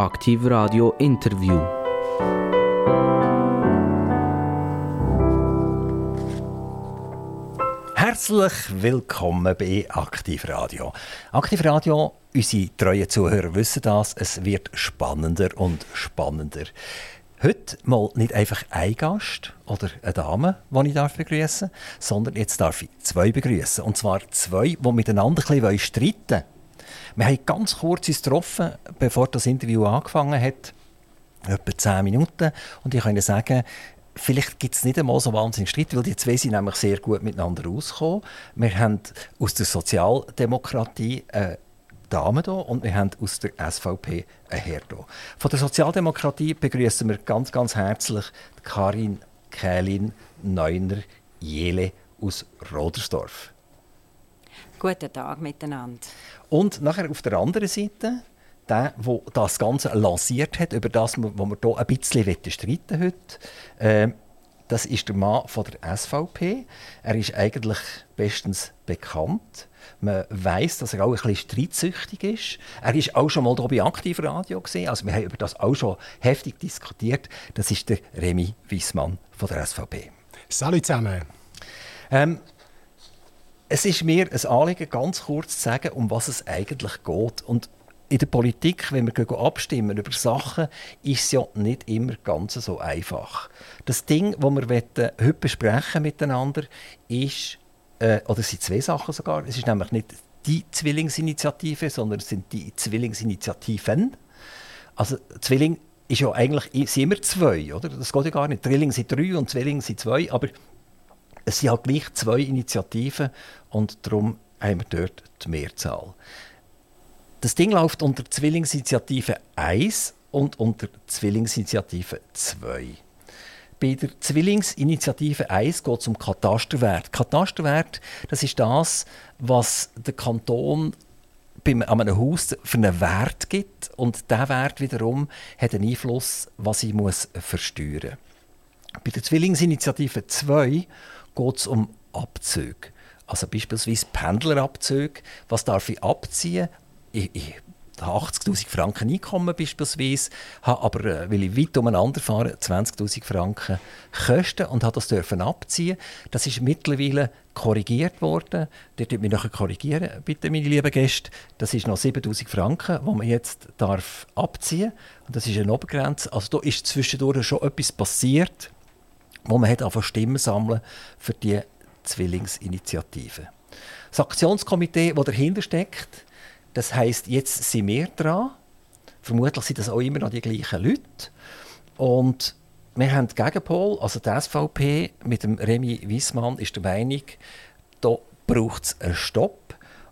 Aktiv Radio Interview. Herzlich willkommen bei Aktiv Radio. Aktiv Radio, unsere treuen Zuhörer wissen das, es wird spannender und spannender. Heute mal nicht einfach ein Gast oder eine Dame, die ich darf begrüßen sondern jetzt darf ich zwei begrüßen. Und zwar zwei, die miteinander ein bisschen streiten wollen. Wir haben ganz kurz uns getroffen, bevor das Interview angefangen hat. Etwa zehn Minuten. Und ich kann Ihnen sagen, vielleicht gibt es nicht einmal so wahnsinnig Streit, weil die zwei sind nämlich sehr gut miteinander ausgekommen. Wir haben aus der Sozialdemokratie eine Dame hier und wir haben aus der SVP einen Herr hier. Von der Sozialdemokratie begrüßen wir ganz, ganz herzlich Karin Kählin Neuner Jele aus Rodersdorf. Guten Tag miteinander. Und nachher auf der anderen Seite, der, der das Ganze lanciert hat, über das, wo wir hier ein bisschen streiten heute, äh, das ist der Mann von der SVP. Er ist eigentlich bestens bekannt. Man weiß, dass er auch ein bisschen streitsüchtig ist. Er ist auch schon mal hier bei Aktivradio gesehen. Also wir haben über das auch schon heftig diskutiert. Das ist der Remy Wiesmann von der SVP. Salut zusammen. Ähm, es ist mir ein Anliegen, ganz kurz zu sagen, um was es eigentlich geht. Und in der Politik, wenn wir abstimmen über Sachen, ist es ja nicht immer ganz so einfach. Das Ding, das wir heute besprechen miteinander, ist, äh, oder es sind zwei Sachen sogar. Es ist nämlich nicht die Zwillingsinitiative, sondern es sind die Zwillingsinitiativen. Also Zwilling ist ja eigentlich sind immer zwei, oder? Das geht ja gar nicht. Drilling sind drei und Zwilling sind zwei, aber es sind halt gleich zwei Initiativen und darum haben wir dort die Mehrzahl. Das Ding läuft unter Zwillingsinitiative 1 und unter Zwillingsinitiative 2. Bei der Zwillingsinitiative 1 geht es um Katasterwert. Katasterwert das ist das, was der Kanton an einem Haus für einen Wert gibt. Und dieser Wert wiederum hat einen Einfluss, was ich muss versteuern muss. Bei der Zwillingsinitiative 2 geht es um Abzüge. Also beispielsweise Pendlerabzüge. Was darf ich abziehen? Ich, ich habe 80'000 Franken Einkommen beispielsweise, habe aber, äh, weil ich weit umeinander fahre, 20'000 Franken Kosten und habe das dürfen abziehen. Das ist mittlerweile korrigiert worden. Der tut mich nachher korrigieren, bitte, meine lieben Gäste. Das ist noch 7'000 Franken, die man jetzt darf abziehen Und das ist eine Obergrenze. Also da ist zwischendurch schon etwas passiert wo man hat angefangen Stimmen sammeln für die Zwillingsinitiative. Das Aktionskomitee, das dahinter steckt, das heißt, jetzt sind wir dran. Vermutlich sind das auch immer noch die gleichen Leute. Und wir haben Gegenpol, also die SVP mit dem Remy Wiesmann ist der Meinung, da braucht es einen Stopp.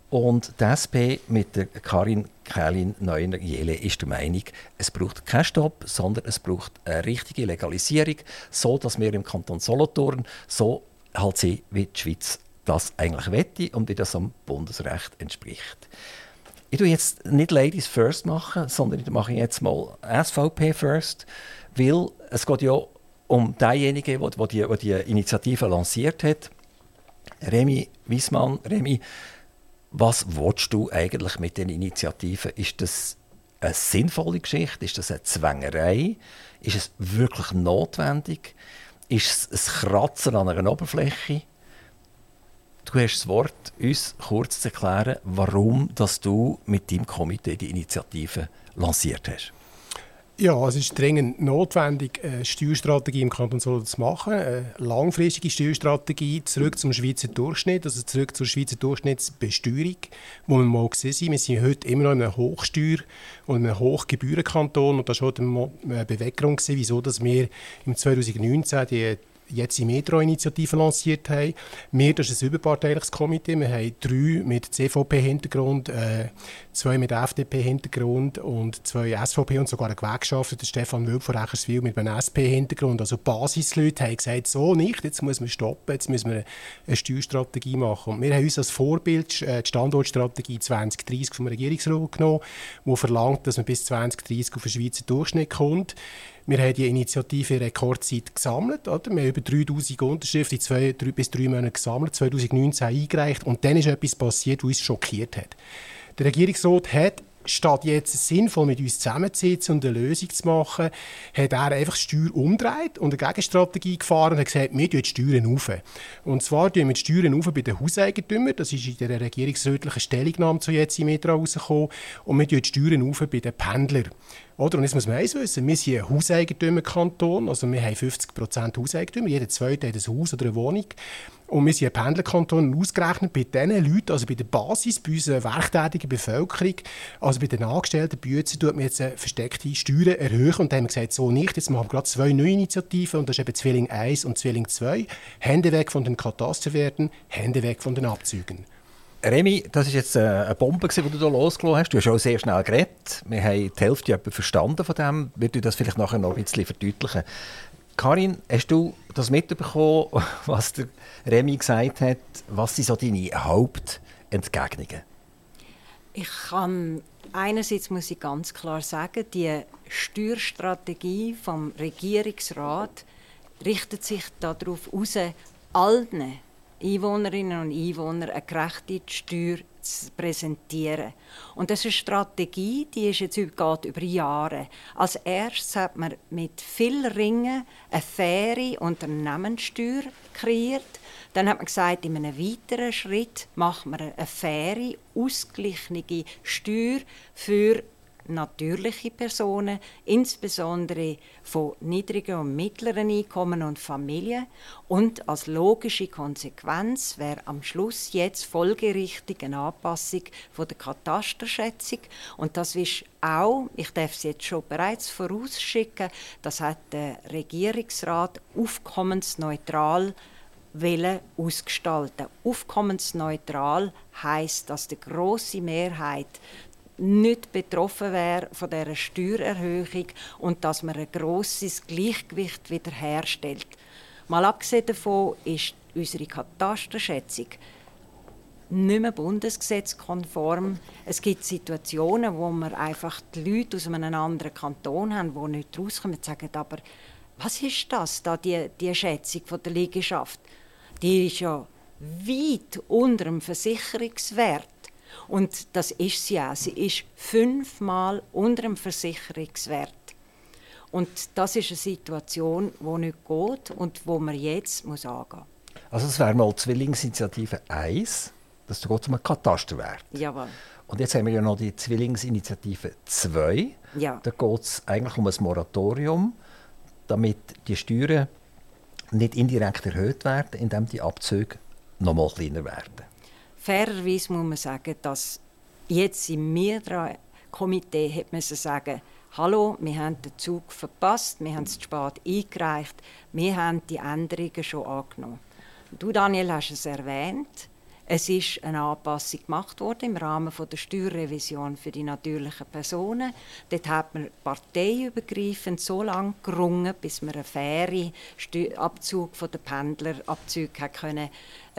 Und die SP mit der Karin Kälin Neuner Jele ist der Meinung, es braucht keinen Stopp, sondern es braucht eine richtige Legalisierung, so dass wir im Kanton Solothurn so halt sehen, wie die Schweiz das eigentlich wette und wie das am Bundesrecht entspricht. Ich tue jetzt nicht Ladies First machen, sondern ich mache jetzt mal SVP First, weil es geht ja um denjenigen, der die, die, die Initiative lanciert hat. Remy Wiesmann, Remy, was willst du eigentlich mit den Initiativen? Ist das eine sinnvolle Geschichte? Ist das eine Zwängerei? Ist es wirklich notwendig? Ist es ein Kratzen an einer Oberfläche? Du hast das Wort, uns kurz zu erklären, warum dass du mit deinem Komitee die Initiative lanciert hast. Ja, es ist dringend notwendig, eine Steuerstrategie im Kanton Solothurn zu machen. Eine langfristige Steuerstrategie zurück zum Schweizer Durchschnitt, also zurück zur Schweizer Durchschnittsbesteuerung, wo wir mal gesehen sind. Wir sind heute immer noch in einem Hochsteuer- und einem Hochgebührenkanton und das war auch eine Beweggrund, wieso wir im 2019 die jetzt die Metro-Initiative lanciert haben. Wir, das ist ein überparteiliches Komitee. Wir haben drei mit CVP-Hintergrund, äh, zwei mit FDP-Hintergrund und zwei SVP und sogar eine Gewerkschaft, der Stefan Wölb von Recherswil mit einem SP-Hintergrund. Also Basisleute haben gesagt, so nicht, jetzt muss man stoppen, jetzt müssen wir eine Steuerstrategie machen. Und wir haben uns als Vorbild äh, die Standortstrategie 2030 vom Regierungsrat genommen, die verlangt, dass man bis 2030 auf den Schweizer Durchschnitt kommt. Wir haben die Initiative in Rekordzeit gesammelt. Oder? Wir haben über 3000 Unterschriften in zwei drei, bis drei Monaten gesammelt, 2019 eingereicht. Und dann ist etwas passiert, was uns schockiert hat. Der Regierungsrat hat statt jetzt sinnvoll mit uns zusammenzusitzen und eine Lösung zu machen, hat er einfach die Steuer umgedreht und eine Gegenstrategie gefahren und hat gesagt, wir die Steuern auf. Und zwar die Steuern auf bei den Hauseigentümern, das ist in der regierungsrätlichen Stellungnahme zu jetzt im Metro rausgekommen, und wir die Steuern auf bei den Pendlern. Oder? Und jetzt muss man eins wissen, wir sind ein Hauseigentümerkanton, also wir haben 50% Hauseigentümer, jeder Zweite hat ein Haus oder eine Wohnung. Und wir sind ein Pendlerkanton ausgerechnet bei diesen Leuten, also bei der Basis, bei unserer werktätigen Bevölkerung, also bei den Angestellten, uns, tut man jetzt versteckte Steuern erhöhen. Und dann haben wir gesagt, so nicht, jetzt machen wir gerade zwei neue Initiativen, und das ist eben Zwilling 1 und Zwilling 2. Hände weg von den Katasterwerten, Hände weg von den Abzügen. Remy, das war jetzt äh, eine Bombe, die du hier losgelassen hast. Du hast auch sehr schnell geredet. Wir haben die Hälfte verstanden von dem. Würde ich das vielleicht nachher noch ein bisschen verdeutlichen? Karin, hast du das mitbekommen, was der Remy gesagt hat? Was sind so deine Hauptentgegnungen? Ich kann einerseits muss ich ganz klar sagen, die Steuerstrategie vom Regierungsrat richtet sich darauf aus, allen Einwohnerinnen und Einwohnern eine gerechte Steuer zu präsentieren. Und das ist eine Strategie, die ist jetzt geht über Jahre. Als erstes hat man mit viel Ringen eine faire Unternehmenssteuer kreiert. Dann hat man gesagt, in einem weiteren Schritt machen wir eine faire, ausgeglichene Steuer für natürliche Personen, insbesondere von niedrigen und mittleren Einkommen und Familien. Und als logische Konsequenz wäre am Schluss jetzt folgerichtig eine Anpassung von der Katasterschätzung. Und das ist auch, ich darf es jetzt schon bereits vorausschicken, das hat der Regierungsrat aufkommensneutral ausgestalten. Aufkommensneutral heißt, dass die große Mehrheit nicht betroffen wäre von dieser Steuererhöhung und dass man ein grosses Gleichgewicht wiederherstellt. Mal abgesehen davon ist unsere Katasterschätzung nicht mehr bundesgesetzkonform. Es gibt Situationen, wo wir einfach die Leute aus einem anderen Kanton haben, die nicht rauskommen und sagen, aber was ist das, da die, die Schätzung von der Liegenschaft? Die ist ja weit unter dem Versicherungswert. Und das ist sie auch. Sie ist fünfmal unter dem Versicherungswert. Und das ist eine Situation, die nicht geht und wo man jetzt muss angehen muss. Also es wäre mal Zwillingsinitiative 1, das geht um einen Katasterwert. Jawohl. Und jetzt haben wir ja noch die Zwillingsinitiative 2. Ja. Da geht es eigentlich um ein Moratorium, damit die Steuern nicht indirekt erhöht werden, indem die Abzüge noch mal kleiner werden. Fairerweise muss man sagen, dass jetzt im MIRDRA-Komitee hat man sagen, Hallo, wir haben den Zug verpasst, wir haben es zu spät eingereicht, wir haben die Änderungen schon angenommen. Du, Daniel, hast es erwähnt. Es ist eine Anpassung gemacht worden im Rahmen der Steuerrevision für die natürlichen Personen. Dort hat man parteiübergreifend so lange gerungen, bis man einen fairen Abzug von den Pendlerabzügen können,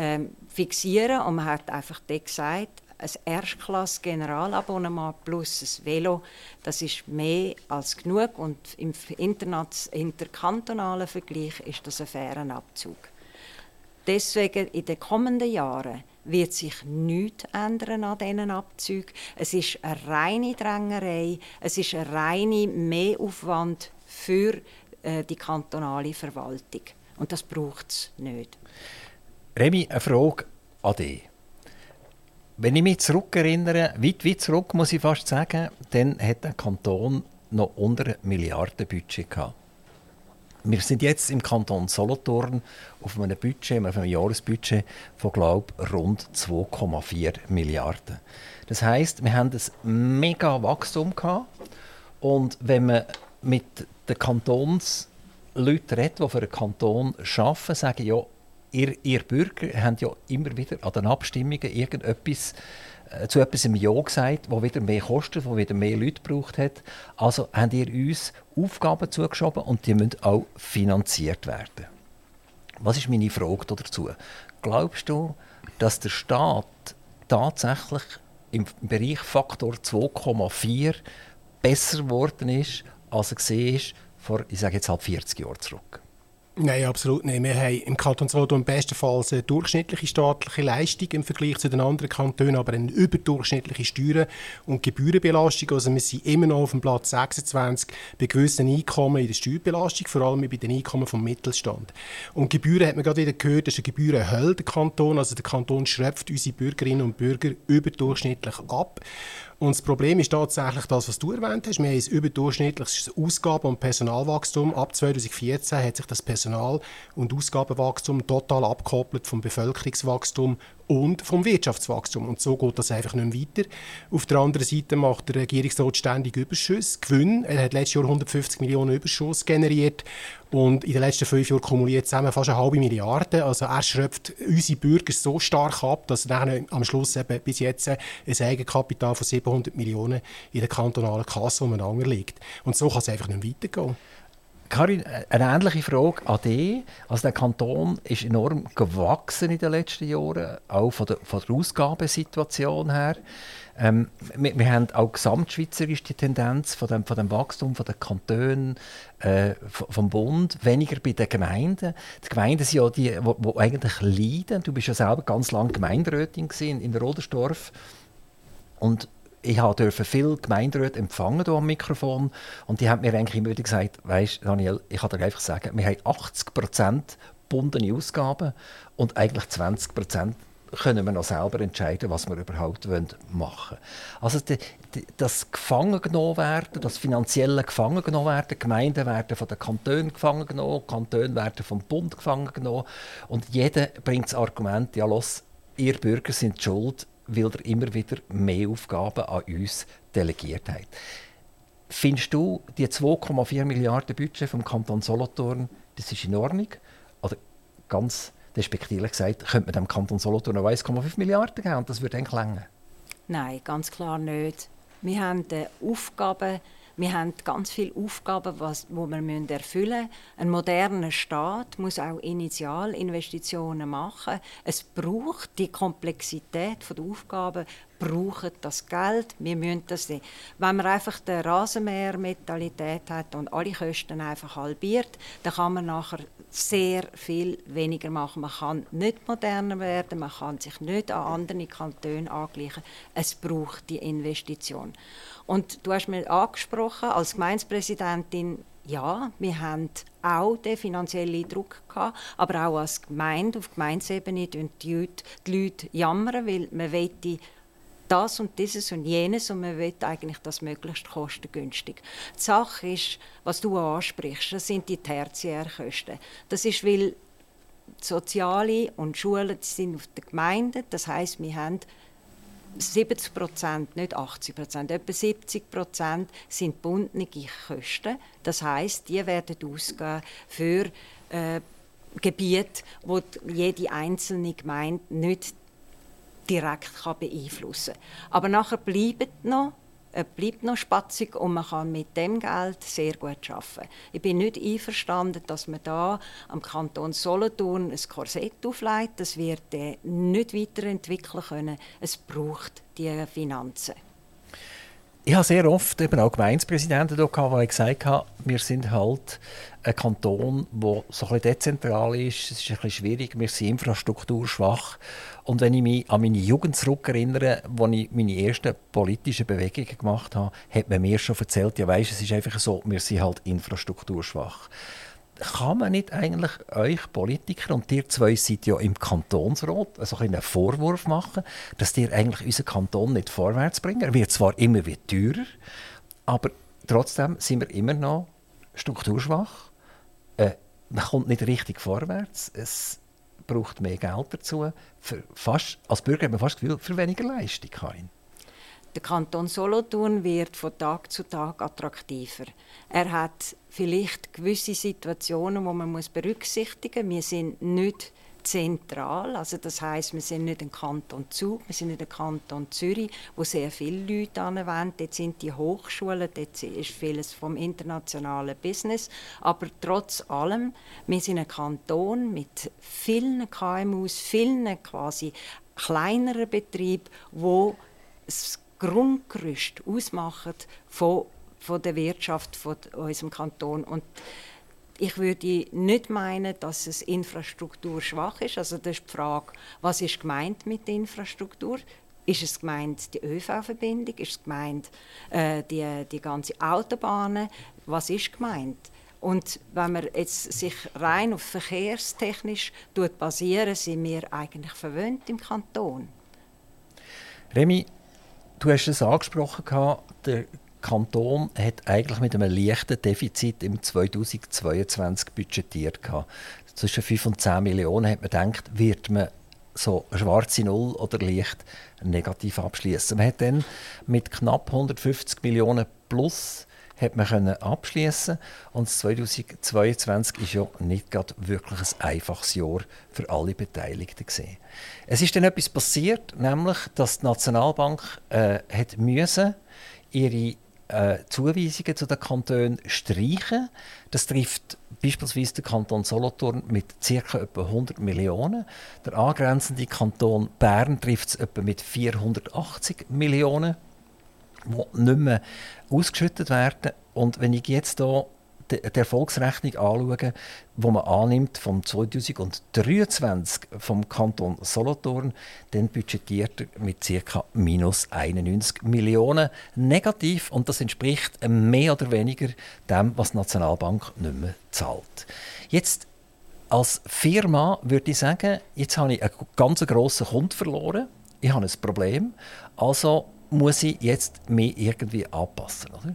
ähm, fixieren Und man hat einfach dort gesagt, ein Erstklasse-Generalabonnement plus ein Velo, das ist mehr als genug und im interkantonalen Vergleich ist das ein fairer Abzug. Deswegen in den kommenden Jahren wird sich nichts ändern an diesen Abzügen. Es ist eine reine Drängerei, es ist ein reiner Mehraufwand für äh, die kantonale Verwaltung. Und das braucht es nicht. Remy, eine Frage an dich. Wenn ich mich zurückerinnere, weit, weit zurück muss ich fast sagen, dann hat der Kanton noch unter einem Milliardenbudget gehabt. Wir sind jetzt im Kanton Solothurn auf einem Budget, auf einem Jahresbudget von glaub, rund 2,4 Milliarden. Das heißt, wir haben ein mega Wachstum gehabt. und wenn man mit den Kantonsleuten redet, die für einen Kanton arbeiten, sagen ja, ihr, ihr Bürger habt ja immer wieder an den Abstimmungen irgendetwas äh, zu etwas im Ja gesagt, wo wieder mehr kostet, wo wieder mehr Leute gebraucht hat. Also habt ihr uns Aufgaben zugeschoben und die müssen auch finanziert werden. Was ist meine Frage dazu? Glaubst du, dass der Staat tatsächlich im Bereich Faktor 2,4 besser geworden ist, als er war vor, ich sage jetzt halt 40 Jahren zurück? Nein, absolut nicht. Wir haben im Kanton Solothurn bestenfalls eine durchschnittliche staatliche Leistung im Vergleich zu den anderen Kantonen, aber eine überdurchschnittliche Steuern- und Gebührenbelastung. Also wir sind immer noch auf dem Platz 26 bei gewissen Einkommen in der Steuerbelastung, vor allem bei den Einkommen vom Mittelstand. Und Gebühren hat man gerade wieder gehört, das ist eine Gebührenhölle, der Kanton. Also der Kanton schröpft unsere Bürgerinnen und Bürger überdurchschnittlich ab. Und das Problem ist tatsächlich das, was du erwähnt hast. Wir haben ein überdurchschnittliches Ausgaben- und Personalwachstum. Ab 2014 hat sich das Personal- und Ausgabenwachstum total abgekoppelt vom Bevölkerungswachstum und vom Wirtschaftswachstum. Und so geht das einfach nicht weiter. Auf der anderen Seite macht der Regierungsrat ständig Überschüsse, Gewinn. Er hat letztes Jahr 150 Millionen Überschuss generiert und in den letzten fünf Jahren kumuliert zusammen fast eine halbe Milliarde. Also er schröpft unsere Bürger so stark ab, dass dann am Schluss eben bis jetzt ein Eigenkapital von 700 Millionen in der kantonalen Kasse umeinander liegt. Und so kann es einfach nicht weitergehen. Karin, eine ähnliche Frage an dich. Also der Kanton ist enorm gewachsen in den letzten Jahren, auch von der, von der Ausgabensituation her. Ähm, wir, wir, haben auch gesamtschweizerisch die Tendenz von dem, von dem Wachstum von den Kantonen, äh, vom Bund, weniger bei den Gemeinden. Die Gemeinden sind ja die, die eigentlich leiden. Du bist ja selber ganz lange Gemeinderätin in, in Rodersdorf. Und ich durfte viele Gemeinderäte empfangen am Mikrofon und die haben mir eigentlich immer gesagt, weißt Daniel, ich kann dir einfach sagen, wir haben 80 Prozent bundene Ausgaben und eigentlich 20 Prozent können wir noch selber entscheiden, was wir überhaupt machen wollen. Also die, die, das gefangen genommen werden, das finanzielle gefangen genommen werden, Gemeinden werden von den Kantonen gefangen genommen, Kantone werden vom Bund gefangen genommen und jeder bringt das Argument, ja los, ihr Bürger sind schuld, weil er immer wieder mehr Aufgaben an uns delegiert hat. Findest du, die 2,4 Milliarden Budget vom Kanton Solothurn, das ist in Ordnung? Oder ganz despektierlich gesagt, könnte man dem Kanton Solothurn noch 1,5 Milliarden geben und das würde eigentlich länger? Nein, ganz klar nicht. Wir haben Aufgaben wir haben ganz viele Aufgaben, was, die wir erfüllen müssen. Ein moderner Staat muss auch Initialinvestitionen machen. Es braucht die Komplexität der Aufgaben, braucht das Geld. Wir müssen das sehen. Wenn man einfach die Rasenmäher-Mentalität hat und alle Kosten einfach halbiert, dann kann man nachher sehr viel weniger machen. Man kann nicht moderner werden, man kann sich nicht an andere Kantone angleichen. Es braucht die Investition. Und du hast mir angesprochen, als Gemeindepräsidentin, ja, wir haben auch den finanziellen Druck gehabt, aber auch als Gemeinde, auf Gemeindesebene, die Leute, die Leute jammern, weil man wollte das und dieses und jenes und man will eigentlich das möglichst kostengünstig. Die Sache ist, was du ansprichst, das sind die Tertiärkosten. Das ist, weil Soziale und Schulen sind auf der Gemeinde, das heißt, wir haben 70 Prozent, nicht 80 Prozent, etwa 70 Prozent sind bundene Kosten. Das heißt, die werden ausgehen für äh, Gebiete, wo jede einzelne Gemeinde nicht direkt kann beeinflussen kann. Aber nachher bleiben noch es bleibt noch spatzig und man kann mit dem Geld sehr gut arbeiten. Ich bin nicht einverstanden, dass man da am Kanton Solothurn ein Korsett auflegt. Das wird er nicht weiterentwickeln können. Es braucht die Finanzen. Ich habe sehr oft eben auch Gemeindepräsidenten hier gehabt, die gesagt haben, wir sind halt ein Kanton, der so ein bisschen dezentral ist. Es ist ein bisschen schwierig, wir sind infrastrukturschwach. Und wenn ich mich an meine Jugend zurückerinnere, als ich meine ersten politischen Bewegungen gemacht habe, hat man mir schon erzählt, ja weißt, es ist einfach so, wir sind halt infrastrukturschwach kann man nicht eigentlich euch Politiker und ihr zwei seid ja im Kantonsrat also einen Vorwurf machen, dass ihr eigentlich unseren Kanton nicht vorwärts bringen? Er wird zwar immer wieder teurer, aber trotzdem sind wir immer noch strukturschwach. Äh, man kommt nicht richtig vorwärts. Es braucht mehr Geld dazu. Für fast, als Bürger hat man fast das Gefühl, für weniger Leistung. Karin. Der Kanton Solothurn wird von Tag zu Tag attraktiver. Er hat vielleicht gewisse Situationen, wo man berücksichtigen muss. Wir sind nicht zentral, also das heißt, wir sind nicht ein Kanton Zug, wir sind nicht ein Kanton Zürich, wo sehr viele Leute anwenden. Dort sind die Hochschulen, dort ist vieles vom internationalen Business, aber trotz allem, wir sind ein Kanton mit vielen KMUs, vielen quasi kleineren Betrieben, wo das Grundgerüst ausmachen von, von der Wirtschaft von unserem Kanton. Und ich würde nicht meinen, dass es Infrastruktur schwach ist. Also das ist die Frage, was ist gemeint mit der Infrastruktur? Ist es gemeint die ÖV-Verbindung? Ist es gemeint äh, die, die ganze Autobahnen? Was ist gemeint? Und wenn man jetzt sich rein auf verkehrstechnisch basieren, sind wir eigentlich verwöhnt im Kanton. Remy, du hast es angesprochen, der Kanton hat eigentlich mit einem leichten Defizit im 2022 budgetiert. Zwischen 5 und 10 Millionen hat man gedacht, wird man so schwarze Null oder leicht negativ abschließen. Man hat dann mit knapp 150 Millionen plus hat man können abschließen und 2022 ist ja nicht gerade wirklich ein einfaches Jahr für alle Beteiligten gesehen. Es ist dann etwas passiert, nämlich dass die Nationalbank äh, hat müssen ihre äh, Zuweisungen zu den Kantonen streichen. Das trifft beispielsweise den Kanton Solothurn mit ca. 100 Millionen. Der angrenzende Kanton Bern trifft es etwa mit 480 Millionen die nicht mehr ausgeschüttet werden. Und wenn ich jetzt hier die Erfolgsrechnung anschaue, die man annimmt vom 2023 vom Kanton Solothurn, dann budgetiert er mit ca. minus 91 Millionen negativ und das entspricht mehr oder weniger dem, was die Nationalbank nicht mehr zahlt. Jetzt als Firma würde ich sagen, jetzt habe ich einen ganz grossen Kunden verloren, ich habe ein Problem, also muss ich jetzt mich irgendwie anpassen. Oder?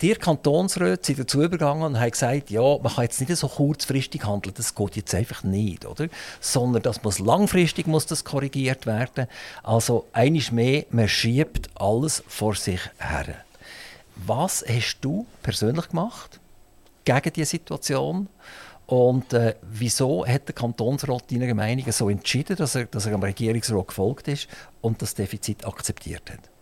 Die Kantonsräte sind dazu übergegangen und haben gesagt, ja, man kann jetzt nicht so kurzfristig handeln, das geht jetzt einfach nicht, oder? Sondern das muss langfristig muss das korrigiert werden. Also eines mehr, man schiebt alles vor sich her. Was hast du persönlich gemacht gegen diese Situation? Und äh, wieso hat der Kantonsrat deiner Meinung so entschieden, dass er, dass er am Regierungsrat gefolgt ist und das Defizit akzeptiert hat?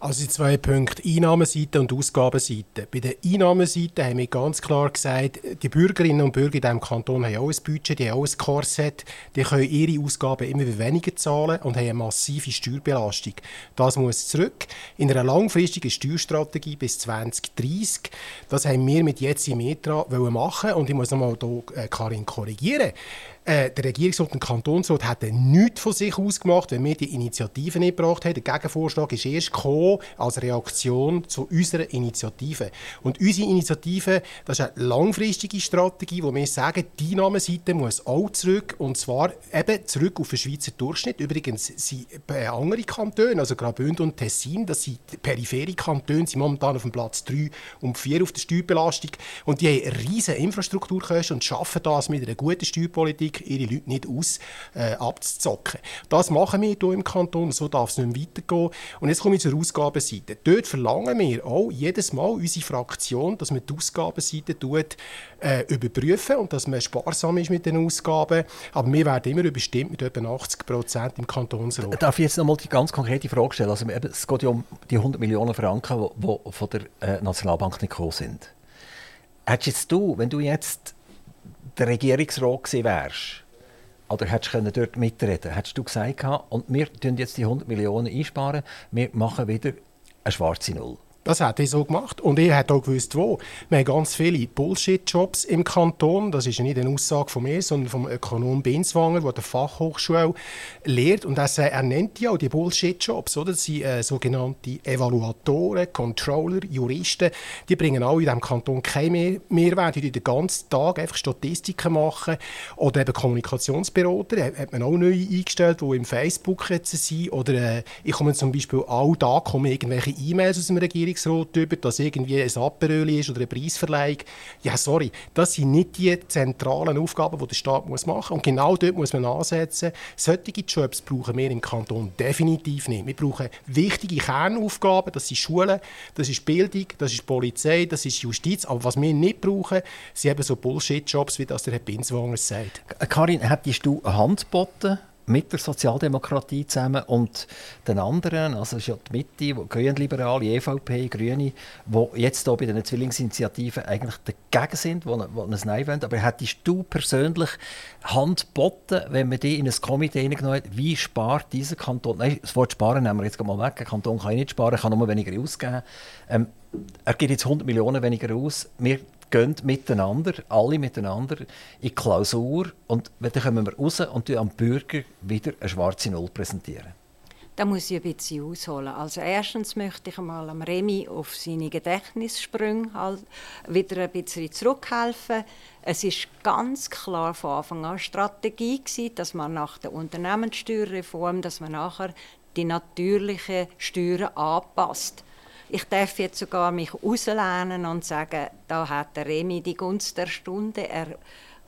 Also die zwei Punkte, Einnahmenseite und Ausgabenseite. Bei der Einnahmenseite haben wir ganz klar gesagt, die Bürgerinnen und Bürger in diesem Kanton haben auch ein Budget, die haben auch ein Korsett, die können ihre Ausgaben immer weniger zahlen und haben eine massive Steuerbelastung. Das muss zurück. In einer langfristigen Steuerstrategie bis 2030, das haben wir mit jetzt im Metra machen und ich muss nochmal hier äh, Karin korrigieren. Äh, der Regierungsrat und Kantonsrat hätten nichts von sich ausgemacht, wenn wir die Initiative nicht gebracht haben. Der Gegenvorschlag ist erst gekommen als Reaktion zu unserer Initiative. Und unsere Initiative, das ist eine langfristige Strategie, wo wir sagen, die Einnahmenseite muss auch zurück, und zwar eben zurück auf den Schweizer Durchschnitt. Übrigens sind äh, andere Kantone, also Graubünden und Tessin, das sind periphere Kantone, sind momentan auf dem Platz 3 und 4 auf der Steuerbelastung. Und die haben riesige Infrastrukturkosten und schaffen das mit einer guten Steuerpolitik ihre Leute nicht aus äh, abzuzocken. Das machen wir hier im Kanton, so darf es nicht mehr weitergehen. Und jetzt komme ich zur Ausgabenseite. Dort verlangen wir auch jedes Mal unsere Fraktion, dass man die Ausgabenseite tut, äh, überprüfen und dass man sparsam ist mit den Ausgaben. Aber wir werden immer überstimmt mit etwa 80 Prozent im Kantonsrat. Darf ich jetzt noch mal die ganz konkrete Frage stellen? Also, es geht ja um die 100 Millionen Franken, die von der äh, Nationalbank nicht gekommen sind. Hättest du, wenn du jetzt der Regierungsrat gewesen wärst, oder hättest du dort mitreden hättest du gesagt, und wir tun jetzt die 100 Millionen einsparen, wir machen wieder eine schwarze Null. Das hat er so gemacht. Und er hat auch gewusst, wo. Wir haben ganz viele Bullshit-Jobs im Kanton. Das ist nicht eine Aussage von mir, sondern vom Ökonom Binswanger, der der Fachhochschule lehrt. Und er, er nennt ja auch die Bullshit-Jobs. Das sind äh, sogenannte Evaluatoren, Controller, Juristen. Die bringen alle in diesem Kanton keinen mehr Mehrwert. Die den ganzen Tag einfach Statistiken machen. Oder eben Kommunikationsberater. Hat man auch neu eingestellt, die im Facebook jetzt sind. Oder äh, ich komme zum Beispiel auch da kommen irgendwelche E-Mails aus dem Regierungsrat Regierungsrat über, dass irgendwie ein Aperöli ist oder eine Preisverleihung. Ja, sorry, das sind nicht die zentralen Aufgaben, die der Staat machen muss. Und genau dort muss man ansetzen. Solche Jobs brauchen wir im Kanton definitiv nicht. Wir brauchen wichtige Kernaufgaben, das sind Schulen, das ist Bildung, das ist Polizei, das ist Justiz. Aber was wir nicht brauchen, sind eben so Bullshit-Jobs, wie das der Herr Binswanger sagt. Karin, hättest du Hand geboten, mit der Sozialdemokratie zusammen und den anderen, also ist ja die Mitte, Grünliberale, EVP, Grüne, die jetzt hier bei den Zwillingsinitiativen eigentlich dagegen sind, die, die ein Nein wollen. Aber hättest du persönlich Hand geboten, wenn man die in ein Komitee genommen hat, wie spart dieser Kanton, nein, das Wort sparen nehmen wir jetzt mal weg, ein Kanton kann nicht sparen, kann nur weniger ausgeben. Ähm, er gibt jetzt 100 Millionen weniger aus, wir gehen miteinander, alle miteinander, in die Klausur und dann kommen wir raus und am Bürger wieder eine schwarze Null präsentieren. Da muss ich ein bisschen ausholen. Also erstens möchte ich einmal am Remi auf seine Gedächtnissprünge halt wieder ein bisschen zurückhelfen. Es ist ganz klar von Anfang an Strategie gewesen, dass man nach der Unternehmenssteuerreform, dass man nachher die natürlichen Steuern anpasst. Ich darf jetzt sogar mich auslehnen und sagen, da hat der Remi die Gunst der Stunde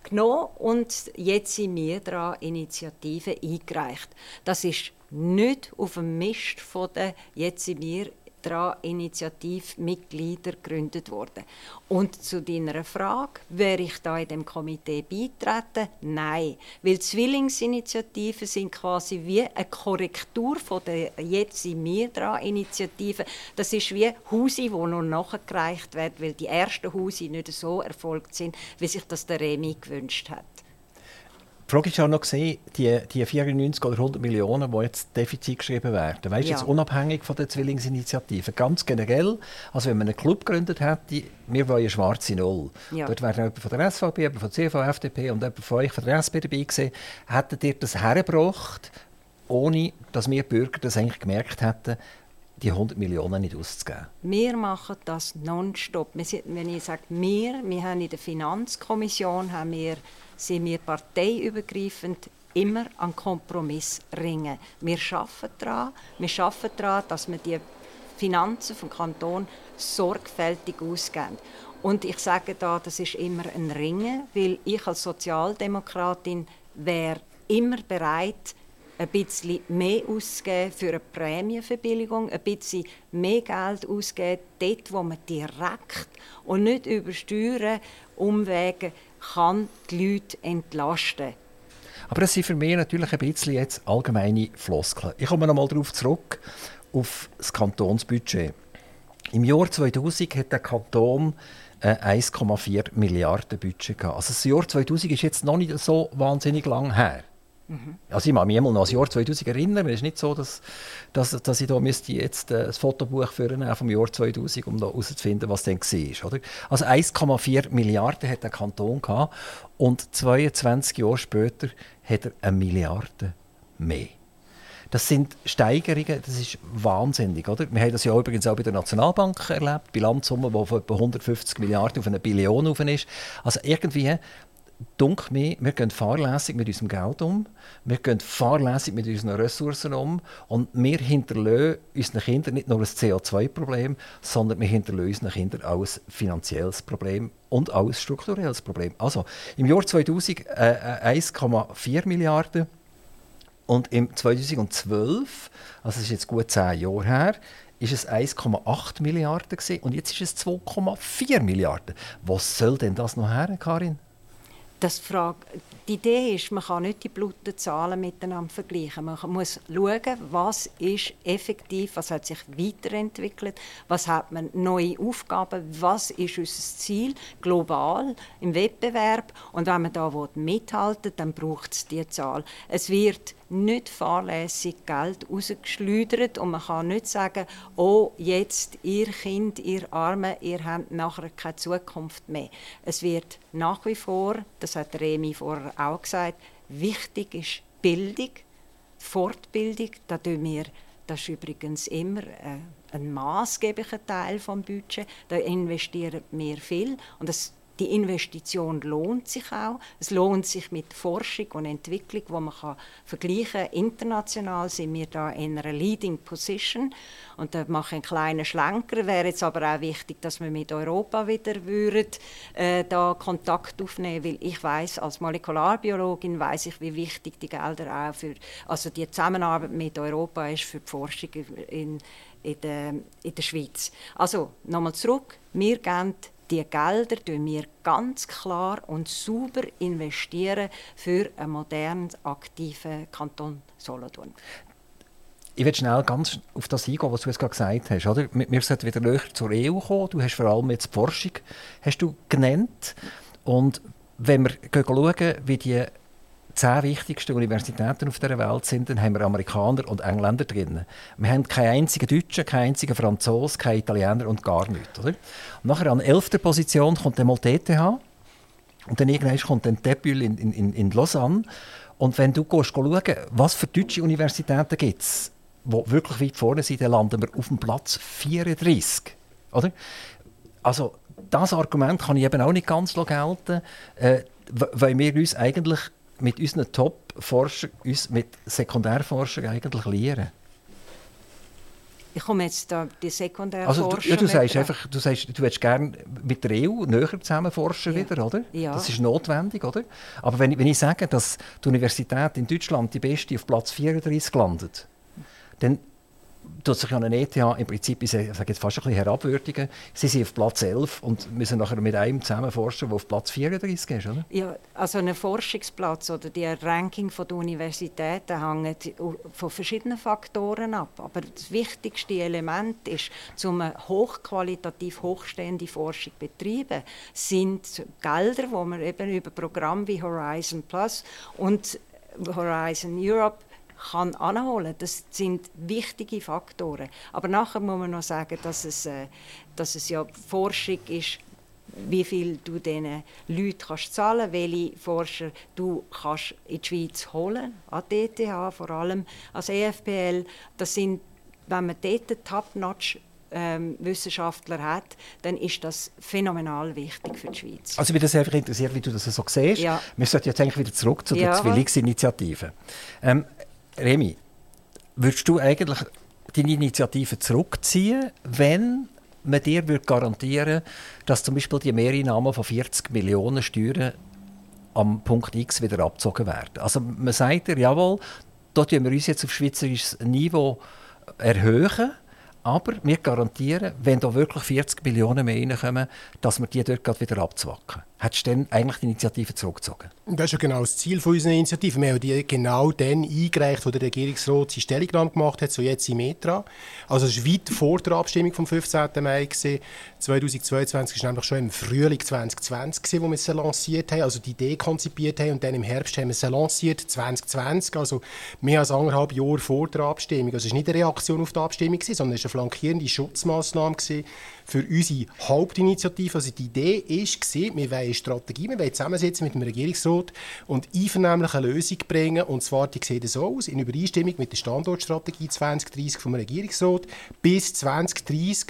genommen und jetzt sind wir dran Initiative eingereicht. Das ist nicht auf dem Mist von der «Jetzt sind wir dran» Initiativmitglieder gegründet worden. Und zu deiner Frage, wäre ich da in dem Komitee beitreten? Nein, weil Zwillingsinitiativen sind quasi wie eine Korrektur von der «Jetzt sind wir dran» Initiative. Das ist wie Hausi, die noch nachgereicht werden, weil die ersten Hausi nicht so erfolgt sind, wie sich das der Remi gewünscht hat. Die Frage ist auch noch gesehen, die, die 94 oder 100 Millionen, die jetzt Defizit geschrieben werden. Weißt du, ja. jetzt unabhängig von der Zwillingsinitiative, ganz generell, also wenn man einen Club gegründet hätte, wir wollen eine schwarze Null. Ja. Dort wäre jemand von der SVP, jemand von der CV, FDP und jemand von euch von der SP dabei gewesen. Hättet ihr das hergebracht, ohne dass wir Bürger das eigentlich gemerkt hätten, die 100 Millionen nicht auszugeben? Wir machen das nonstop. Wenn ich sage wir, wir haben in der Finanzkommission haben wir sind wir parteiübergreifend immer an Kompromiss ringen. Wir arbeiten daran, wir arbeiten daran, dass wir die Finanzen vom Kanton sorgfältig ausgeben. Und ich sage da, das ist immer ein Ringen, weil ich als Sozialdemokratin wäre immer bereit, ein bisschen mehr auszugeben für eine Prämienverbilligung, ein bisschen mehr Geld auszugeben, dort, wo man direkt und nicht über Steuern, Umwege kann die Leute entlasten. Aber das sind für mich natürlich ein bisschen jetzt allgemeine Floskeln. Ich komme noch mal darauf zurück, auf das Kantonsbudget. Im Jahr 2000 hat der Kanton 1,4 äh, Milliarden Budget gehabt. Also das Jahr 2000 ist jetzt noch nicht so wahnsinnig lang her. Mhm. Also ich kann mich einmal noch das Jahr 2000 erinnern. Es ist nicht so, dass, dass, dass ich da müsste jetzt äh, das Fotobuch führen vom Jahr 2000, um herauszufinden, was dann war. Oder? Also 1,4 Milliarden hat der Kanton gehabt und 22 Jahre später hat er eine Milliarde mehr. Das sind Steigerungen, das ist wahnsinnig. Oder? Wir haben das ja übrigens auch bei der Nationalbank erlebt, Bilanzsumme, die von etwa 150 Milliarden auf eine Billion auf ist. Also irgendwie dunkel mir, wir gehen fahrlässig mit unserem Geld um, wir gehen fahrlässig mit unseren Ressourcen um und wir hinterlassen unseren Kindern nicht nur ein CO2-Problem, sondern wir hinterlassen unseren Kindern auch ein finanzielles Problem und auch ein strukturelles Problem. Also im Jahr 2000 äh, 1,4 äh, Milliarden und im 2012, also das ist jetzt gut zehn Jahre her, ist es 1,8 Milliarden gewesen, und jetzt ist es 2,4 Milliarden. Was soll denn das noch her, Karin? Das Frage, die Idee ist, man kann nicht die blutigen Zahlen miteinander vergleichen. Man muss schauen, was ist effektiv, was hat sich weiterentwickelt, was hat man neue Aufgaben, was ist unser Ziel global im Wettbewerb. Und wenn man da mithalten will, dann braucht es diese Zahl. Es wird nicht fahrlässig Geld rausgeschleudert und man kann nicht sagen, oh, jetzt, ihr Kind, ihr Arme, ihr habt nachher keine Zukunft mehr. Es wird nach wie vor, das hat Remi vorher auch gesagt, wichtig ist Bildung, Fortbildung, da tun wir das ist übrigens immer äh, ein maßgeblicher Teil des Budgets. Da investieren wir viel. Und das die Investition lohnt sich auch. Es lohnt sich mit Forschung und Entwicklung, wo man kann vergleichen kann. International sind wir da in einer Leading Position. Und da mache ich einen kleinen Schlenker. Wäre jetzt aber auch wichtig, dass wir mit Europa wieder würden, äh, da Kontakt aufnehmen, weil ich weiß als Molekularbiologin weiß ich, wie wichtig die Gelder auch für, also die Zusammenarbeit mit Europa ist für die Forschung in, in, der, in der Schweiz. Also nochmal zurück. Wir geben die Gelder investieren wir ganz klar und sauber investieren für einen modernen, aktiven Kanton Solothurn. Ich will schnell ganz auf das eingehen, was du jetzt gerade gesagt hast. Oder? Wir sollten wieder näher zur EU kommen. Du hast vor allem jetzt die Forschung hast du genannt. Und wenn wir schauen, wie die zehn wichtigsten Universitäten auf der Welt sind, dann haben wir Amerikaner und Engländer drin. Wir haben keinen einzigen Deutschen, keinen einzigen Franzosen, keinen Italiener und gar nichts. Oder? Und nachher an elfter Position kommt dann mal die ETH und dann irgendwann kommt dann Debül in, in, in Lausanne. Und wenn du gehst, schauen, was für deutsche Universitäten gibt es, die wirklich weit vorne sind, dann landen wir auf dem Platz 34. Oder? Also, das Argument kann ich eben auch nicht ganz gelten, äh, weil wir uns eigentlich mit unseren Top-Forschern, uns mit Sekundärforschern eigentlich lehren. Ich komme jetzt da die Sekundärforschung. Also du, ja, du sagst einfach, du sagst, du willst gerne mit der EU näher zusammen forschen ja. wieder, oder? Ja. Das ist notwendig, oder? Aber wenn, wenn ich sage, dass die Universität in Deutschland die beste auf Platz 34 landet, dann tut sich an ETH im Prinzip, ich sage jetzt fast ein bisschen herabwürdigen. Sie sind auf Platz 11 und müssen nachher mit einem zusammen forschen, der auf Platz 34 ist, oder? Ja, also ein Forschungsplatz oder die Ranking der Universitäten hängt von verschiedenen Faktoren ab. Aber das wichtigste Element ist, um eine hochqualitativ hochstehende Forschung zu betreiben, sind Gelder, die man eben über Programme wie Horizon Plus und Horizon Europe kann anholen. Das sind wichtige Faktoren. Aber nachher muss man noch sagen, dass es, äh, dass es ja Forschung ist, wie viel du diesen Leuten kannst zahlen welche Forscher du kannst in die Schweiz holen, an die ETH vor allem, als EFPL. Das sind, wenn man dort Top-Notch ähm, Wissenschaftler hat, dann ist das phänomenal wichtig für die Schweiz. Also mich das einfach interessiert, wie du das so siehst. Ja. Wir sollten jetzt eigentlich wieder zurück zu der Ja. Zwillingsinitiative. Ähm, Remi, würdest du eigentlich deine Initiative zurückziehen, wenn man dir würde garantieren dass zum Beispiel die Mehreinnahmen von 40 Millionen Steuern am Punkt X wieder abgezogen werden? Also man sagt dir, jawohl, da tun wir uns jetzt auf schweizerisches Niveau erhöhen, aber wir garantieren, wenn da wirklich 40 Millionen mehr reinkommen, dass wir die dort wieder abzwacken. Hättest du dann eigentlich die Initiative zurückgezogen? Das ist ja genau das Ziel unserer Initiative. Wir haben die genau dann eingereicht, wo der Regierungsrat seine Stellungnahme gemacht hat, so jetzt im Metra. Also es war weit vor der Abstimmung vom 15. Mai. Gewesen. 2022 war nämlich schon im Frühling 2020, gewesen, wo wir sie lanciert haben, also die Idee konzipiert haben und dann im Herbst haben wir sie lanciert, 2020, also mehr als anderthalb Jahre vor der Abstimmung. Also es war nicht eine Reaktion auf die Abstimmung, gewesen, sondern es war eine flankierende Schutzmaßnahme gewesen für unsere Hauptinitiative. Also die Idee war, wir wollen eine Strategie, wir wollen zusammensitzen mit dem Regierungsrat und einvernehmlich eine Lösung bringen. Und zwar, die sieht so aus, in Übereinstimmung mit der Standortstrategie 2030 vom Regierungsrat bis 2030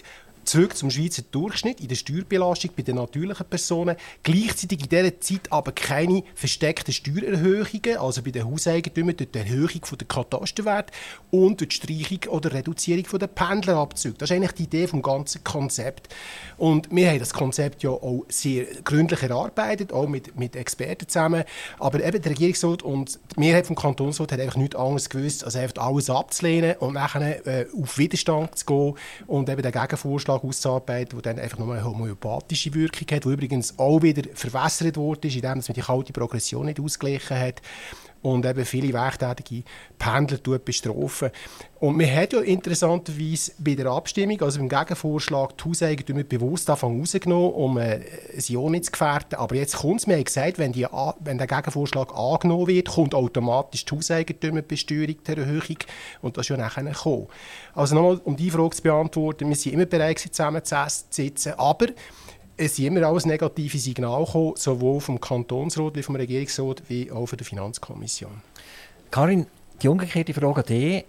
zurück zum Schweizer Durchschnitt in der Steuerbelastung bei den natürlichen Personen. Gleichzeitig in dieser Zeit aber keine versteckten Steuererhöhungen, also bei den Hauseigentümern durch die Erhöhung der Katasterwert und durch die Streichung oder Reduzierung der Pendlerabzüge. Das ist eigentlich die Idee vom ganzen Konzept. Und wir haben das Konzept ja auch sehr gründlich erarbeitet, auch mit, mit Experten zusammen. Aber eben der Regierungsrat und die Mehrheit vom Kantonsrat hat einfach nichts anderes gewusst, als einfach alles abzulehnen und nachher äh, auf Widerstand zu gehen und eben den Gegenvorschlag auszuarbeiten, der dann einfach nur eine homöopathische Wirkung hat, die übrigens auch wieder verwässert ist, indem man die kalte Progression nicht ausgeglichen hat und eben viele werktätige Pendler bestrafen. Und man hat ja interessanterweise bei der Abstimmung, also beim Gegenvorschlag, die Hauseigentümer bewusst davon rausgenommen, um äh, sie auch nicht zu gefährden. Aber jetzt kommt es, wir haben gesagt, wenn, die, wenn der Gegenvorschlag angenommen wird, kommt automatisch die Hauseigentümerbesteuerung der Erhöhung und das ist ja nachher gekommen. Also nochmal, um die Frage zu beantworten, wir sind immer bereit gewesen, zusammenzusitzen, aber es sind immer alles negative Signale gekommen, sowohl vom Kantonsrat wie vom Regierungsrat wie auch von der Finanzkommission. Karin, die umgekehrte Frage an dich.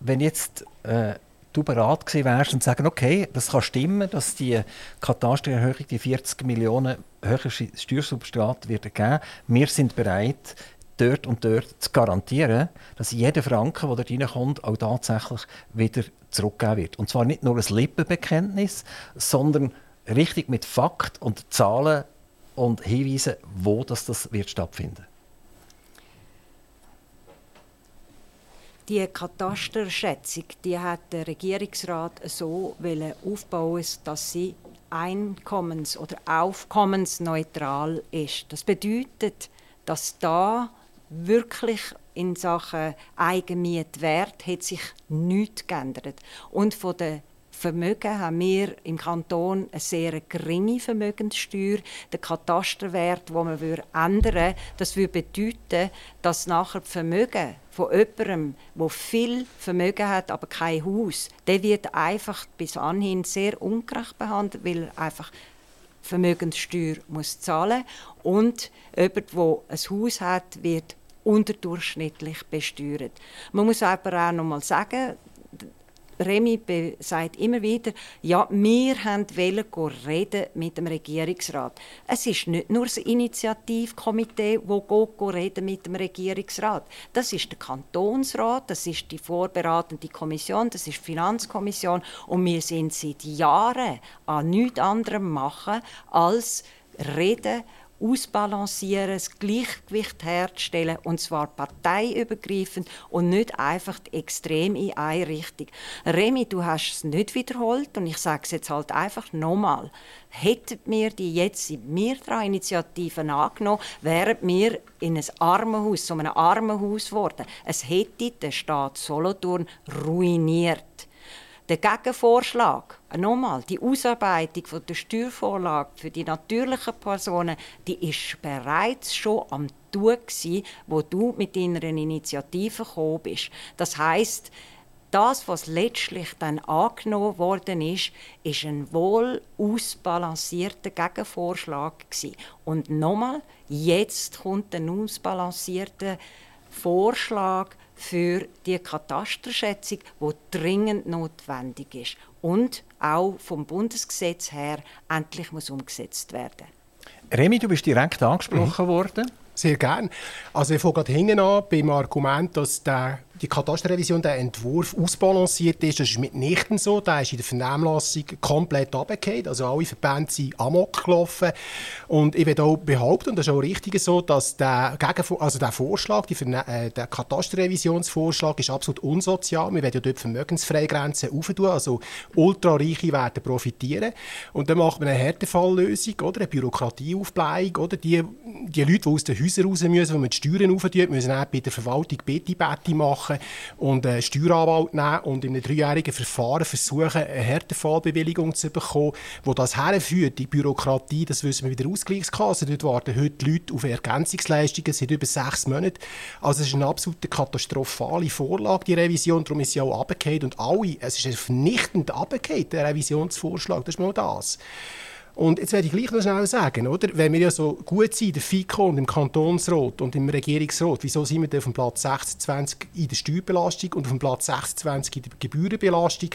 Wenn jetzt äh, du bereit gewesen wärst und sagen, okay, das kann stimmen, dass die Katastererhöhung die 40 Millionen höhere Steuersubstrat wird geben. Wir sind bereit, dort und dort zu garantieren, dass jeder Franken, der dort reinkommt, auch tatsächlich wieder zurückgegeben wird. Und zwar nicht nur ein Lippenbekenntnis, sondern richtig mit Fakt und Zahlen und Hinweisen, wo das, das wird stattfinden. Die Katasterschätzung, die hat der Regierungsrat so aufbauen, dass sie einkommens- oder aufkommensneutral ist. Das bedeutet, dass da wirklich in Sachen Eigenmietwert hat sich nichts geändert. Und von der Vermögen haben wir im Kanton eine sehr geringe Vermögenssteuer. Der Katasterwert, den man ändern würde, das würde bedeuten, dass nachher die Vermögen von jemandem, der viel Vermögen hat, aber kein Haus, der wird einfach bis anhin sehr ungerecht behandelt, weil er einfach Vermögenssteuer muss zahlen und jemand, der ein Haus hat, wird unterdurchschnittlich besteuert. Man muss aber auch noch mal sagen, Remy sagt immer wieder, ja, wir wollen reden mit dem Regierungsrat. Es ist nicht nur das Initiativkomitee, das reden mit dem Regierungsrat. Das ist der Kantonsrat, das ist die vorbereitende Kommission, das ist die Finanzkommission und wir sind seit Jahren an nichts anderem machen als reden ausbalancieren, das Gleichgewicht herzustellen, und zwar parteiübergreifend und nicht einfach extrem in eine Richtung. Remy, du hast es nicht wiederholt und ich sage es jetzt halt einfach nochmal. Hätten wir die jetzt in Mirtra-Initiativen angenommen, wären wir in ein Armenhaus, so einem Armenhaus geworden. Es hätte den Staat Solothurn ruiniert. Der Gegenvorschlag, nochmal, die Ausarbeitung von der Steuervorlage für die natürlichen Personen, die ist bereits schon am Tun gewesen, wo du mit deiner Initiative gekommen bist. Das heißt, das, was letztlich dann angenommen worden ist, ist ein wohl ausbalancierter Gegenvorschlag gewesen. Und nochmal, jetzt kommt ein ausbalancierter Vorschlag für die Katasterschätzung, die dringend notwendig ist und auch vom Bundesgesetz her endlich muss umgesetzt werden. Remy, du bist direkt angesprochen mhm. worden. Sehr gern. Also ich fange gerade hinten an beim Argument, dass der die Katasterrevision, der Entwurf ausbalanciert ist. Das ist mitnichten so. Der ist in der Vernehmlassung komplett abgekehrt. Also alle Verbände sind amok gelaufen. Und ich will auch behaupten, und das ist auch richtig so, dass der, Gegenvor also der Vorschlag, die äh, der Katasterrevisionsvorschlag ist absolut unsozial. Wir werden ja dort Vermögensfreigrenzen auftun. Also Ultrareiche werden profitieren. Und dann macht man eine Härtefalllösung, oder? Eine Bürokratieaufblähung, oder? Die, die Leute, die aus den Häusern raus müssen, die man die Steuern auftun, müssen auch bei der Verwaltung Betty-Betty machen machen und einen Steueranwalt nehmen und in einem dreijährigen Verfahren versuchen, eine Härtefallbewilligung zu bekommen, wo das herführt, die Bürokratie, das wissen wir wieder Ausgleichskasse, dort warten heute Leute auf Ergänzungsleistungen seit über sechs Monaten. Also es ist eine absolute katastrophale Vorlage, die Revision, darum ist sie auch abgekehrt und alle, es ist vernichtend abgekehrt, der Revisionsvorschlag, das ist nur das. Und jetzt werde ich gleich noch schnell sagen, oder? wenn wir ja so gut sind, der FICO und im Kantonsrat und im Regierungsrat, wieso sind wir denn auf dem Platz 26 in der Steuerbelastung und auf dem Platz 26 in der Gebührenbelastung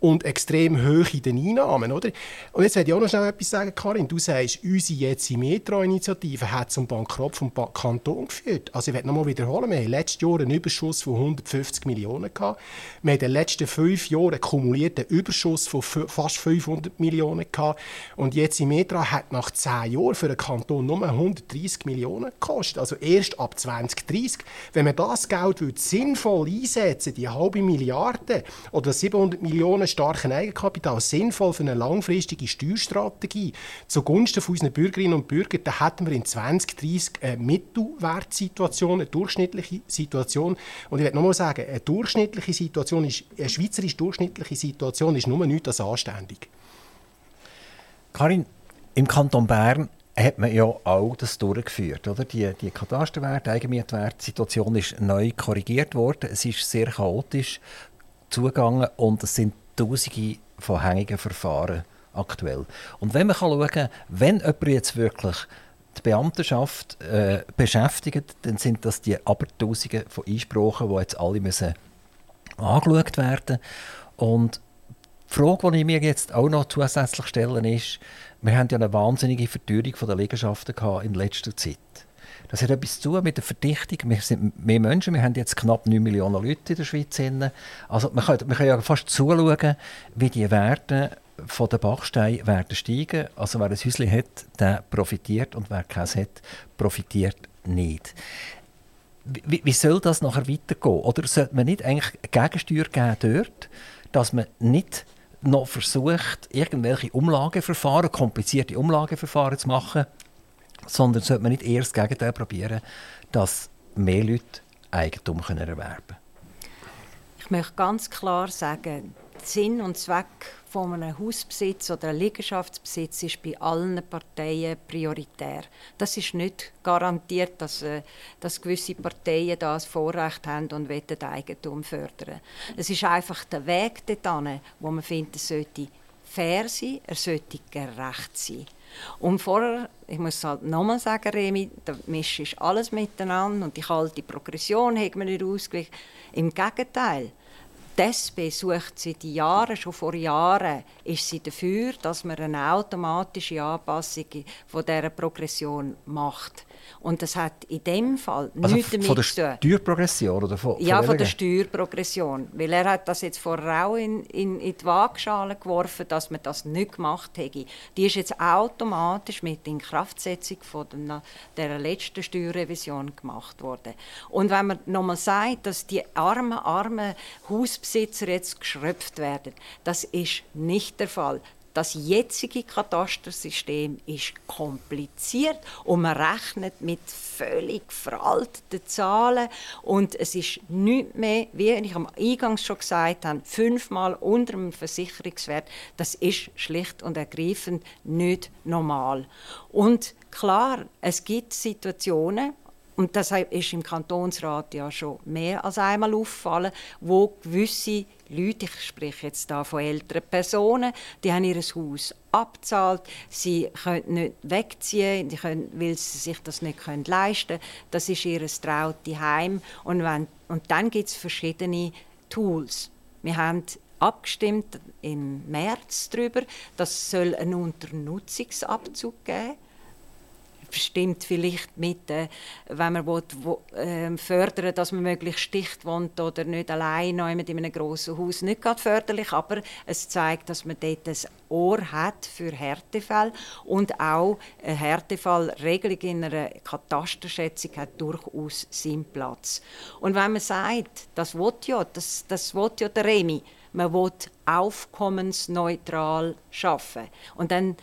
und extrem hoch in den Einnahmen? Oder? Und jetzt werde ich auch noch schnell etwas sagen, Karin. Du sagst, unsere jetzt Metro-Initiative hat zum Bankrott vom Kanton geführt. Also ich werde noch mal wiederholen, wir hatten letztes Jahr einen Überschuss von 150 Millionen. Gehabt. Wir haben in den letzten fünf Jahren einen kumulierten Überschuss von fast 500 Millionen. Gehabt. Und jetzt im Metra hat nach 10 Jahren für den Kanton nur 130 Millionen gekostet. Also erst ab 2030. Wenn man das Geld sinnvoll einsetzen die halbe Milliarde oder 700 Millionen starken Eigenkapital, sinnvoll für eine langfristige Steuerstrategie zugunsten von unseren Bürgerinnen und Bürgern, dann hätten wir in 2030 eine Mittelwertsituation, eine durchschnittliche Situation. Und ich möchte nochmal sagen, eine durchschnittliche Situation ist, eine schweizerische durchschnittliche Situation ist nur nichts als anständig. Karin, im Kanton Bern hat man ja auch das durchgeführt. Oder? Die, die Katasterwert, Eigenmietwertsituation ist neu korrigiert worden. Es ist sehr chaotisch zugegangen und es sind Tausende von hängigen Verfahren aktuell. Und wenn man schauen kann, wenn jemand jetzt wirklich die Beamtenschaft äh, beschäftigt, dann sind das die Abertausende von Einsprachen, die jetzt alle müssen angeschaut werden Und die Frage, die ich mir jetzt auch noch zusätzlich stelle, ist, wir haben ja eine wahnsinnige Verteuerung der Liegenschaften in letzter Zeit. Das hat etwas zu tun mit der Verdichtung. Wir sind mehr Menschen, wir haben jetzt knapp 9 Millionen Leute in der Schweiz. Also man kann, man kann ja fast zuschauen, wie die Werte von den Bachsteinen werden steigen. Also wer ein Häuschen hat, der profitiert und wer keins hat, profitiert nicht. Wie, wie soll das nachher weitergehen? Oder sollte man nicht eigentlich Gegensteuer geben dort, dass man nicht noch versucht, irgendwelche Umlageverfahren, komplizierte Umlageverfahren zu machen, sondern sollte man nicht erst das Gegenteil probieren, dass mehr Leute Eigentum erwerben können. Ich möchte ganz klar sagen, Sinn und Zweck von einem Hausbesitz oder einem Liegenschaftsbesitz ist bei allen Parteien prioritär. Das ist nicht garantiert, dass, äh, dass gewisse Parteien das Vorrecht haben und das Eigentum fördern. Es ist einfach der Weg dorthin, wo man findet, es sollte fair sein, er sollte gerecht sein. Und vorher, ich muss halt nochmal sagen, Remi, da mischt alles miteinander und die kalte Progression hat man nicht ausgewichen. Im Gegenteil, die SP sucht seit Jahren, schon vor Jahren, ist sie dafür, dass man eine automatische Anpassung von dieser Progression macht. Und das hat in dem Fall also nichts damit zu tun. Von der Steuerprogression oder von, Ja, von der Steuerprogression. Weil er hat das jetzt vorher auch in, in, in die Waagschale geworfen, dass man das nicht gemacht hätte. Die ist jetzt automatisch mit der Inkraftsetzung von der, der letzten Steuerrevision gemacht worden. Und wenn man nochmal sagt, dass die armen, armen Hausbesitzer jetzt geschröpft werden, das ist nicht der Fall. Das jetzige Katastersystem ist kompliziert und man rechnet mit völlig veralteten Zahlen und es ist nicht mehr, wie ich am Eingang schon gesagt habe, fünfmal unter dem Versicherungswert. Das ist schlicht und ergreifend nicht normal. Und klar, es gibt Situationen, und das ist im Kantonsrat ja schon mehr als einmal auffallen, wo gewisse Leute, ich spreche jetzt da von älteren Personen, die haben ihr Haus abzahlt, sie können nicht wegziehen, die können, weil sie sich das nicht leisten können. Das ist ihr traute Heim. Und, wenn, und dann gibt es verschiedene Tools. Wir haben abgestimmt im März darüber, dass es einen Unternutzungsabzug geben soll stimmt vielleicht mit, äh, wenn man will, wo, äh, fördern dass man möglichst dicht wohnt oder nicht allein in einem grossen Haus. Nicht gerade förderlich, aber es zeigt, dass man dort ein Ohr hat für Härtefälle und auch eine Härtefallregelung in einer Katasterschätzung hat durchaus seinen Platz. Und wenn man sagt, das will ja, das, das will ja der Remi, man will aufkommensneutral schaffen und dann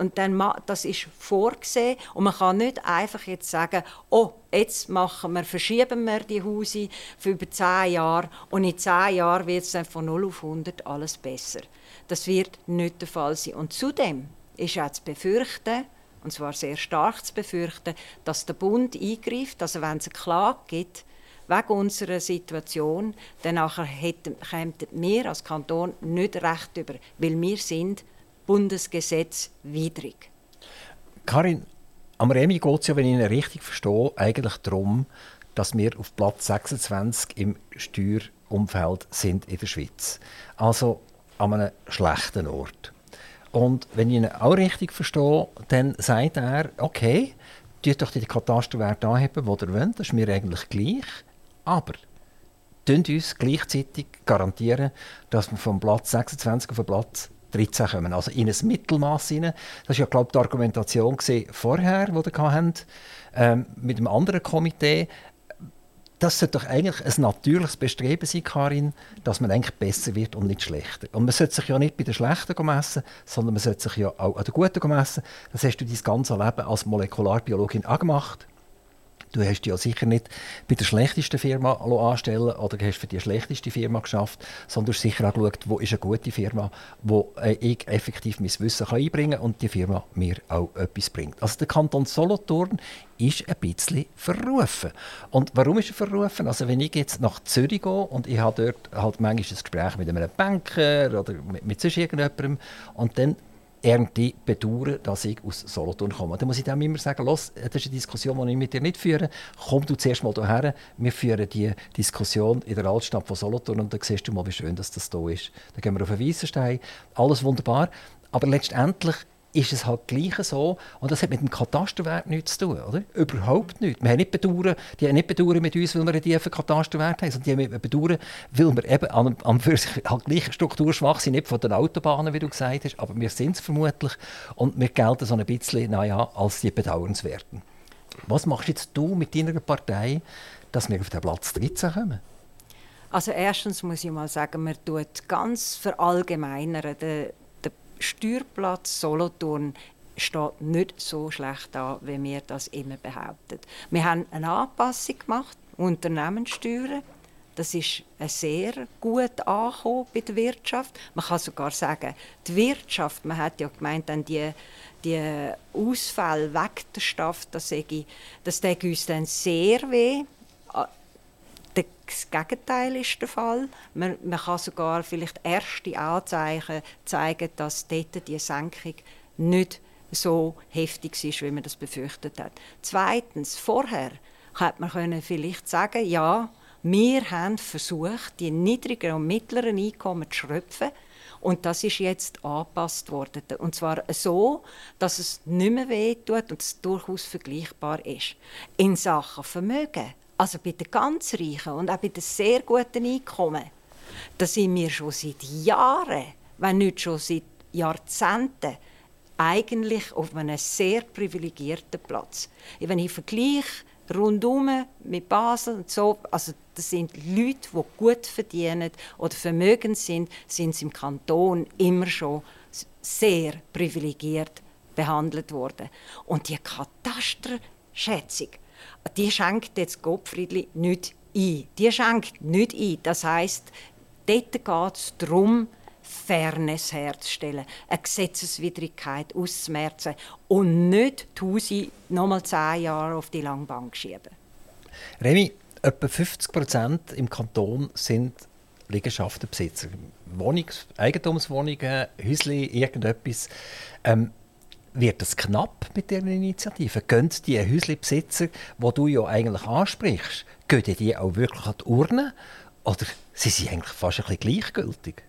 und dann, das ist vorgesehen und man kann nicht einfach jetzt sagen, oh, jetzt machen wir, verschieben wir die Hause für über zehn Jahre und in zehn Jahren wird es dann von 0 auf 100 alles besser. Das wird nicht der Fall sein. Und zudem ist auch zu befürchten, und zwar sehr stark zu befürchten, dass der Bund eingreift, also wenn es eine Klage gibt, wegen unserer Situation, dann kämen wir als Kanton nicht recht über, weil wir sind Bundesgesetz widrig. Karin, am Remi geht es ja, wenn ich ihn richtig verstehe, eigentlich darum, dass wir auf Platz 26 im Steuerumfeld sind in der Schweiz. Also an einem schlechten Ort. Und wenn ich ihn auch richtig verstehe, dann sagt er, okay, tut doch die Katasterwerte anheben, die ihr wollt, das ist mir eigentlich gleich, aber uns gleichzeitig garantieren, dass wir vom Platz 26 auf den Platz 13 kommen. Also in ein Mittelmaß hinein. Das war ja, glaube ich, die Argumentation vorher, die wir ähm, mit einem anderen Komitee. Das sollte doch eigentlich ein natürliches Bestreben sein, Karin, dass man eigentlich besser wird und nicht schlechter. Und man sollte sich ja nicht bei den Schlechten messen, sondern man sollte sich ja auch an den Guten messen. Das hast du dein ganze Leben als Molekularbiologin auch gemacht. Du hast ja sicher nicht bei der schlechtesten Firma anstellen oder hast für die schlechteste Firma geschafft, sondern du hast sicher auch geschaut, wo ist eine gute Firma, wo äh, ich effektiv mein Wissen kann einbringen kann und die Firma mir auch etwas bringt. Also der Kanton Solothurn ist ein bisschen verrufen. Und warum ist er verrufen? Also wenn ich jetzt nach Zürich gehe und ich habe dort halt manchmal ein Gespräch mit einem Banker oder mit, mit sonst irgendjemandem und dann irgendwie bedauern, dass ich aus Solothurn komme. Dann muss ich dem immer sagen, Los, das ist eine Diskussion, die ich mit dir nicht führe. Komm du zuerst mal hierher. Wir führen die Diskussion in der Altstadt von Solothurn und dann siehst du mal, wie schön dass das hier ist. Dann gehen wir auf den Weissenstein. Alles wunderbar. Aber letztendlich ist es halt gleich so. Und das hat mit dem Katasterwert nichts zu tun, oder? Überhaupt nichts. Wir haben nicht bedauern, die haben nicht bedauern mit uns, weil wir einen tiefen Katasterwert haben, sondern die haben bedauern, weil wir eben an, an für sich halt gleich strukturschwach sind, nicht von den Autobahnen, wie du gesagt hast, aber wir sind es vermutlich und wir gelten so ein bisschen, naja, als die Bedauernswerten. Was machst jetzt du mit deiner Partei, dass wir auf den Platz 13 kommen? Also erstens muss ich mal sagen, man tut ganz verallgemeinern. Steuerplatz Solothurn steht nicht so schlecht da, wie wir das immer behaupten. Wir haben eine Anpassung gemacht, Unternehmenssteuern. Das ist sehr gut angekommen bei der Wirtschaft. Man kann sogar sagen, die Wirtschaft, man hat ja gemeint, dann die, die Ausfälle weg der Stadt, das, sage das tut uns dann sehr weh. Das Gegenteil ist der Fall. Man, man kann sogar vielleicht erste Anzeichen zeigen, dass dort die Senkung nicht so heftig ist, wie man das befürchtet hat. Zweitens, vorher hätte man vielleicht sagen ja, wir haben versucht, die niedrigen und mittleren Einkommen zu schröpfen. Und das ist jetzt angepasst worden. Und zwar so, dass es nicht mehr wehtut und es durchaus vergleichbar ist. In Sachen Vermögen, also bei den ganz Reichen und auch bei den sehr guten Einkommen, da sind wir schon seit Jahren, wenn nicht schon seit Jahrzehnten, eigentlich auf einem sehr privilegierten Platz. Wenn ich vergleiche rundum mit Basel und so, also das sind Leute, die gut verdienen oder vermögend sind, sind sie im Kanton immer schon sehr privilegiert behandelt worden. Und die Katasterschätzung, die schenkt jetzt Gottfriedli nicht ein. Die schenkt nicht ein. Das heißt, dort geht es darum, Fairness herzustellen, eine Gesetzeswidrigkeit auszumerzen und nicht die nochmal zehn Jahre auf die Langbank schieben. Remy, etwa 50 Prozent im Kanton sind Liegenschaftenbesitzer. Wohnungs-, Eigentumswohnungen, Häusli, irgendetwas. Ähm, wird es knapp mit dieser Initiative? Gehen die Häuslebesitzer, die du ja eigentlich ansprichst, gehen die auch wirklich an die Urne? Oder sind sie eigentlich fast ein bisschen gleichgültig?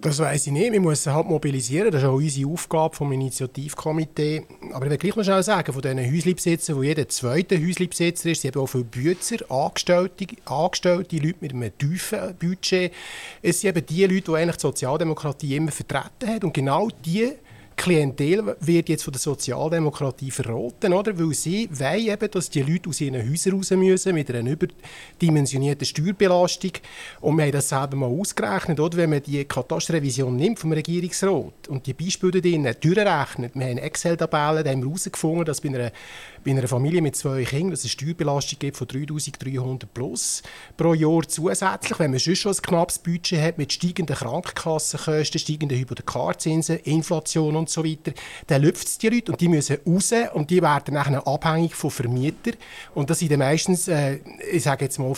Das weiß ich nicht. Wir müssen halt mobilisieren. Das ist auch unsere Aufgabe vom Initiativkomitee. Aber ich will gleich noch schnell sagen, von diesen Häuslebesitzern, wo jeder zweite Häuslebesitzer ist, sind auch viele Bützer, Angestellte, Angestellte, Leute mit einem tiefen Budget. Es sind eben die Leute, die eigentlich die Sozialdemokratie immer vertreten hat. Und genau die Klientel wird jetzt von der Sozialdemokratie verroten, oder? weil sie wollen eben, dass die Leute aus ihren Häusern raus müssen mit einer überdimensionierten Steuerbelastung. Und wir haben das selber mal ausgerechnet, oder? wenn man die Katasterrevision nimmt vom Regierungsrat und die Beispiele drinnen durchrechnet, wir haben Excel-Tabellen, da haben wir herausgefunden, dass bei einer, bei einer Familie mit zwei Kindern es eine Steuerbelastung gibt von 3300 plus pro Jahr zusätzlich, wenn man sonst schon ein knappes Budget hat mit steigenden Krankenkassenkosten, steigenden Hypothekarzinsen, Inflation und und so weiter, dann lüpft es die Leute und die müssen raus und die werden nachher abhängig von Vermietern. Und das sind meistens, äh, ich sage jetzt mal,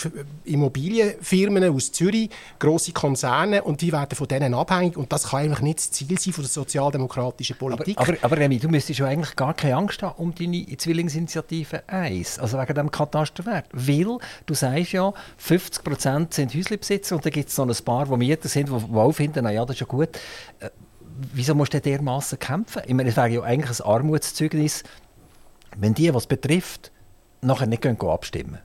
Immobilienfirmen aus Zürich, grosse Konzerne und die werden von denen abhängig und das kann eigentlich nicht das Ziel sein von der sozialdemokratischen Politik. Aber, aber, aber Remy, du müsstest ja eigentlich gar keine Angst haben um deine Zwillingsinitiative 1, also wegen dem Katasterwert, weil du sagst ja, 50% sind Häuslebesitzer und dann gibt es noch ein paar, die Mieter sind, die auch finden, naja, das ist ja gut. Äh, wieso musst du dermaßen kämpfen? Ich meine, es wäre ja eigentlich ein Armutszeugnis, wenn die, was betrifft, nachher nicht gehen abstimmen.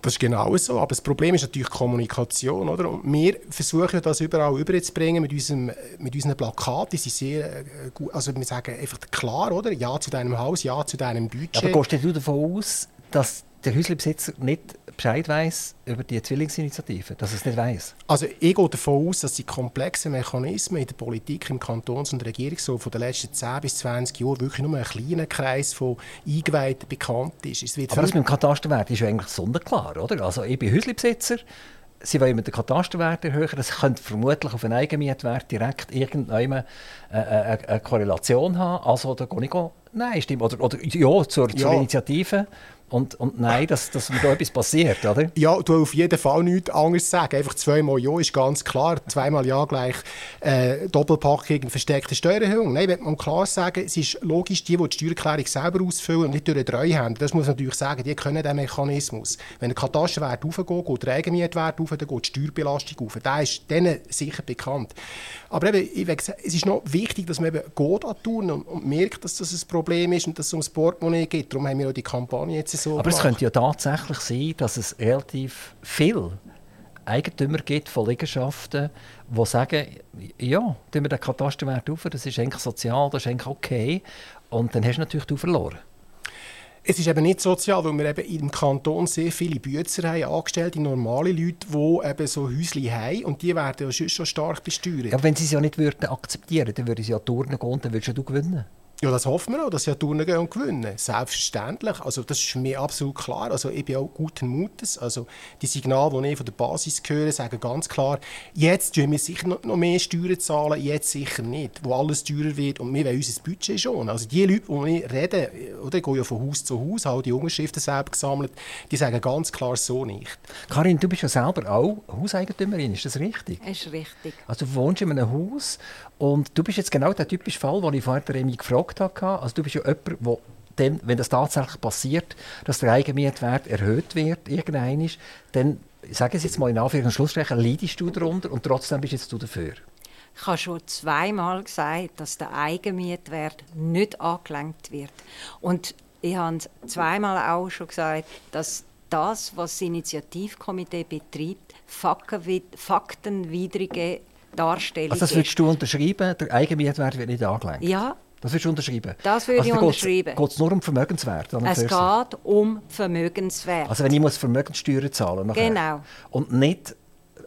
Das ist genau so. Aber das Problem ist natürlich Kommunikation. Oder? Und wir versuchen das überall überzubringen mit, unserem, mit unseren Plakaten. Die sind sehr äh, gut. Also wir sagen einfach klar, oder? Ja zu deinem Haus, ja zu deinem Budget. Aber gehst du davon aus, dass der Häuslebesitzer nicht Bescheid weiß über die Zwillingsinitiative, dass er es nicht weiß? Also ich gehe davon aus, dass die komplexen Mechanismen in der Politik, im Kantons- und Regierungshof von den letzten 10 bis 20 Jahren wirklich nur ein kleiner Kreis von Eingeweihten bekannt ist. Es wird Aber das mit dem Katasterwert ist ja eigentlich sonderklar, oder? Also ich bin Häuslebesitzer, Sie wollen mit den Katasterwert erhöhen. Das könnte vermutlich auf einen Eigenmietwert direkt irgendeine äh, äh, eine Korrelation haben. Also da gehe ich Nein, stimmt. Oder, oder ja, zur, zur ja. Initiative und, und nein, dass, dass mir da etwas passiert, oder? Ja, du auf jeden Fall nichts anderes sagen. Einfach zweimal Ja ist ganz klar. Zweimal Ja gleich äh, Doppelpackung, versteckte Steuererhöhung. Nein, wenn man klar sagen, es ist logisch, die, die die Steuererklärung selber ausfüllen und nicht durch den haben, das muss man natürlich sagen, die können diesen Mechanismus. Wenn der Katasterwert aufgeht, geht der Eigenmietwert auf, dann geht die Steuerbelastung auf. Das ist denen sicher bekannt. Aber eben, ich sagen, es ist noch wichtig, dass man eben geht tun und, und merkt, dass das ein Problem ist und dass es ums Portemonnaie geht. Darum haben wir auch die Kampagne jetzt so Aber gemacht. es könnte ja tatsächlich sein, dass es relativ viel Eigentümer gibt von Liegenschaften, die sagen, ja, tun wir den Katasterwert auf, das ist eigentlich sozial, das ist eigentlich okay. Und dann hast du natürlich du verloren. Es ist eben nicht sozial, weil wir eben im Kanton sehr viele Bützer haben, angestellte, normale Leute, die eben so Häuschen haben und die werden ja schon stark besteuert. Ja, wenn sie es ja nicht würden akzeptieren würden, dann würden sie ja Turnen gehen und dann würdest du gewinnen. Ja, das hoffen wir auch, dass sie Turnen gehen und gewinnen. Selbstverständlich. Also das ist mich absolut klar. Also ich bin auch guten Mutes. Also die Signale, die ich von der Basis höre, sagen ganz klar, jetzt tun wir sicher noch mehr Steuern zahlen, jetzt sicher nicht, wo alles teurer wird und wir wollen unser Budget schon. Also die Leute, die wir reden, oder, gehen ja von Haus zu Haus, haben die Unterschriften selbst gesammelt, die sagen ganz klar so nicht. Karin, du bist ja selber auch Hauseigentümerin, ist das richtig? Das ist richtig. Also du wohnst in einem Haus und du bist jetzt genau der typische Fall, den ich vorher Remi gefragt habe. Also du bist ja jemand, der dann, wenn das tatsächlich passiert, dass der Eigenmietwert erhöht wird, irgendwann, dann, ich sage es jetzt mal in Anführungs- und Schlussstrichen, leidest du darunter und trotzdem bist jetzt du dafür. Ich habe schon zweimal gesagt, dass der Eigenmietwert nicht angelenkt wird. Und ich habe zweimal auch schon gesagt, dass das, was das Initiativkomitee betreibt, faktenwidrige Darstellung Also das würdest du unterschreiben, der Eigenmietwert wird nicht angelenkt? Ja. Das würdest du unterschreiben? Das würde also, ich unterschreiben. Geht es nur um Vermögenswert? Es geht um Vermögenswert. Also wenn ich muss Vermögenssteuern zahlen nachher. Genau. Und nicht,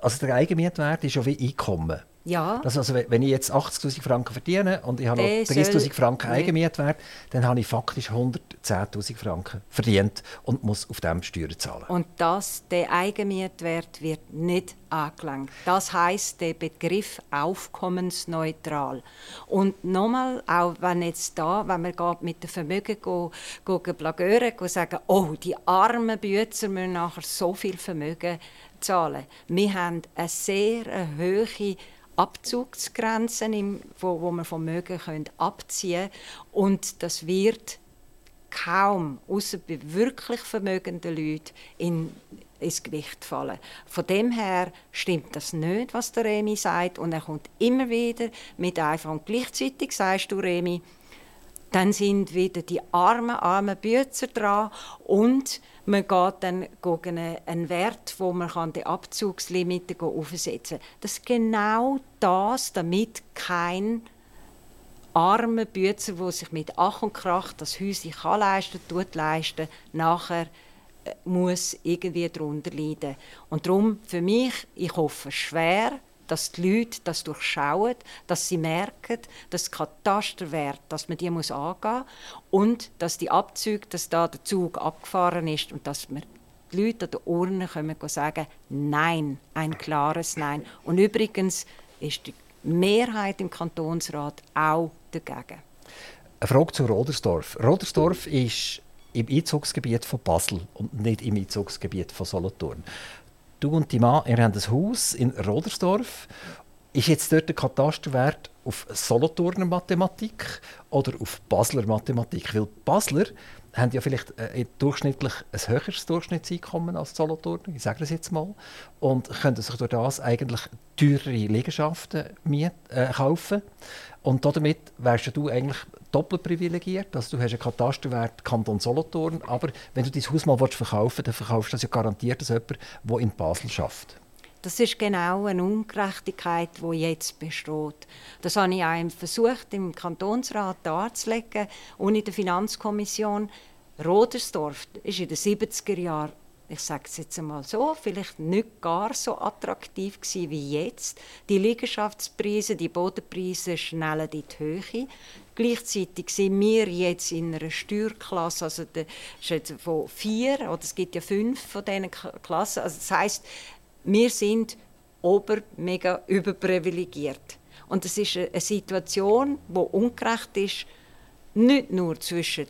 also der Eigenmietwert ist ja wie Einkommen. Ja. Das also, wenn ich jetzt 80'000 Franken verdiene und ich habe noch 30'000 Franken Eigenmietwert, dann habe ich faktisch 110'000 Franken verdient und muss auf dem Steuern zahlen. Und das, der Eigenmietwert wird nicht angelangt. Das heißt der Begriff aufkommensneutral. Und nochmal, auch wenn jetzt da, wenn wir mit dem Vermögen go, go, blagören, go sagen, oh, die armen Bützer müssen nachher so viel Vermögen zahlen. Wir haben eine sehr hohe Abzugsgrenzen, im, wo, wo man Vermögen können abziehen. Und das wird kaum, außer bei wirklich vermögenden Leuten, in, ins Gewicht fallen. Von dem her stimmt das nicht, was der Remi sagt. Und er kommt immer wieder mit einfach und gleichzeitig sagst du, Remi, dann sind wieder die armen, armen Bützer dran und man geht dann gegen einen Wert, wo man die Abzugslimite aufsetzen kann. Das ist genau das, damit kein armer Bützer, der sich mit Ach und Krach das Häuschen kann leisten tut leisten, nachher äh, muss irgendwie darunter leiden. Und darum für mich, ich hoffe schwer, dass die Leute das durchschauen, dass sie merken, dass Katasterwert, dass man die muss angehen und dass die Abzüge, dass da der Zug abgefahren ist und dass man die Leute an den Ohren können sagen, Nein, ein klares Nein. Und übrigens ist die Mehrheit im Kantonsrat auch dagegen. Eine Frage zu Rodersdorf. Rodersdorf ist im Einzugsgebiet von Basel und nicht im Einzugsgebiet von Solothurn. Du und die Mann, ihr habt ein Haus in Rodersdorf. Ist jetzt dort der Katasterwert auf Solothurner Mathematik oder auf Basler Mathematik? Weil Basler haben ja vielleicht äh, durchschnittlich ein höheres Durchschnittseinkommen als Solothurner, ich sage das jetzt mal, und können sich durch das eigentlich teurere Liegenschaften miet, äh, kaufen. Und damit wärst du eigentlich doppelt privilegiert. Also du hast einen Katasterwert Kanton Solothurn, aber wenn du dein Haus mal verkaufen willst, dann verkaufst du das ja garantiert als jemand, der in Basel arbeitet. Das ist genau eine Ungerechtigkeit, die jetzt besteht. Das habe ich auch versucht, im Kantonsrat darzulegen und in der Finanzkommission. Rodersdorf ist in den 70er Jahren, ich sage es jetzt einmal so, vielleicht nicht gar so attraktiv gewesen wie jetzt. Die Liegenschaftspreise, die Bodenpreise schnellen in die Höhe. Gleichzeitig sind wir jetzt in einer Steuerklasse, also der, von vier, oder es gibt ja fünf von diesen Klassen. Also das heißt, wir sind ober mega überprivilegiert. Und es ist eine Situation, die ungerecht ist, nicht nur zwischen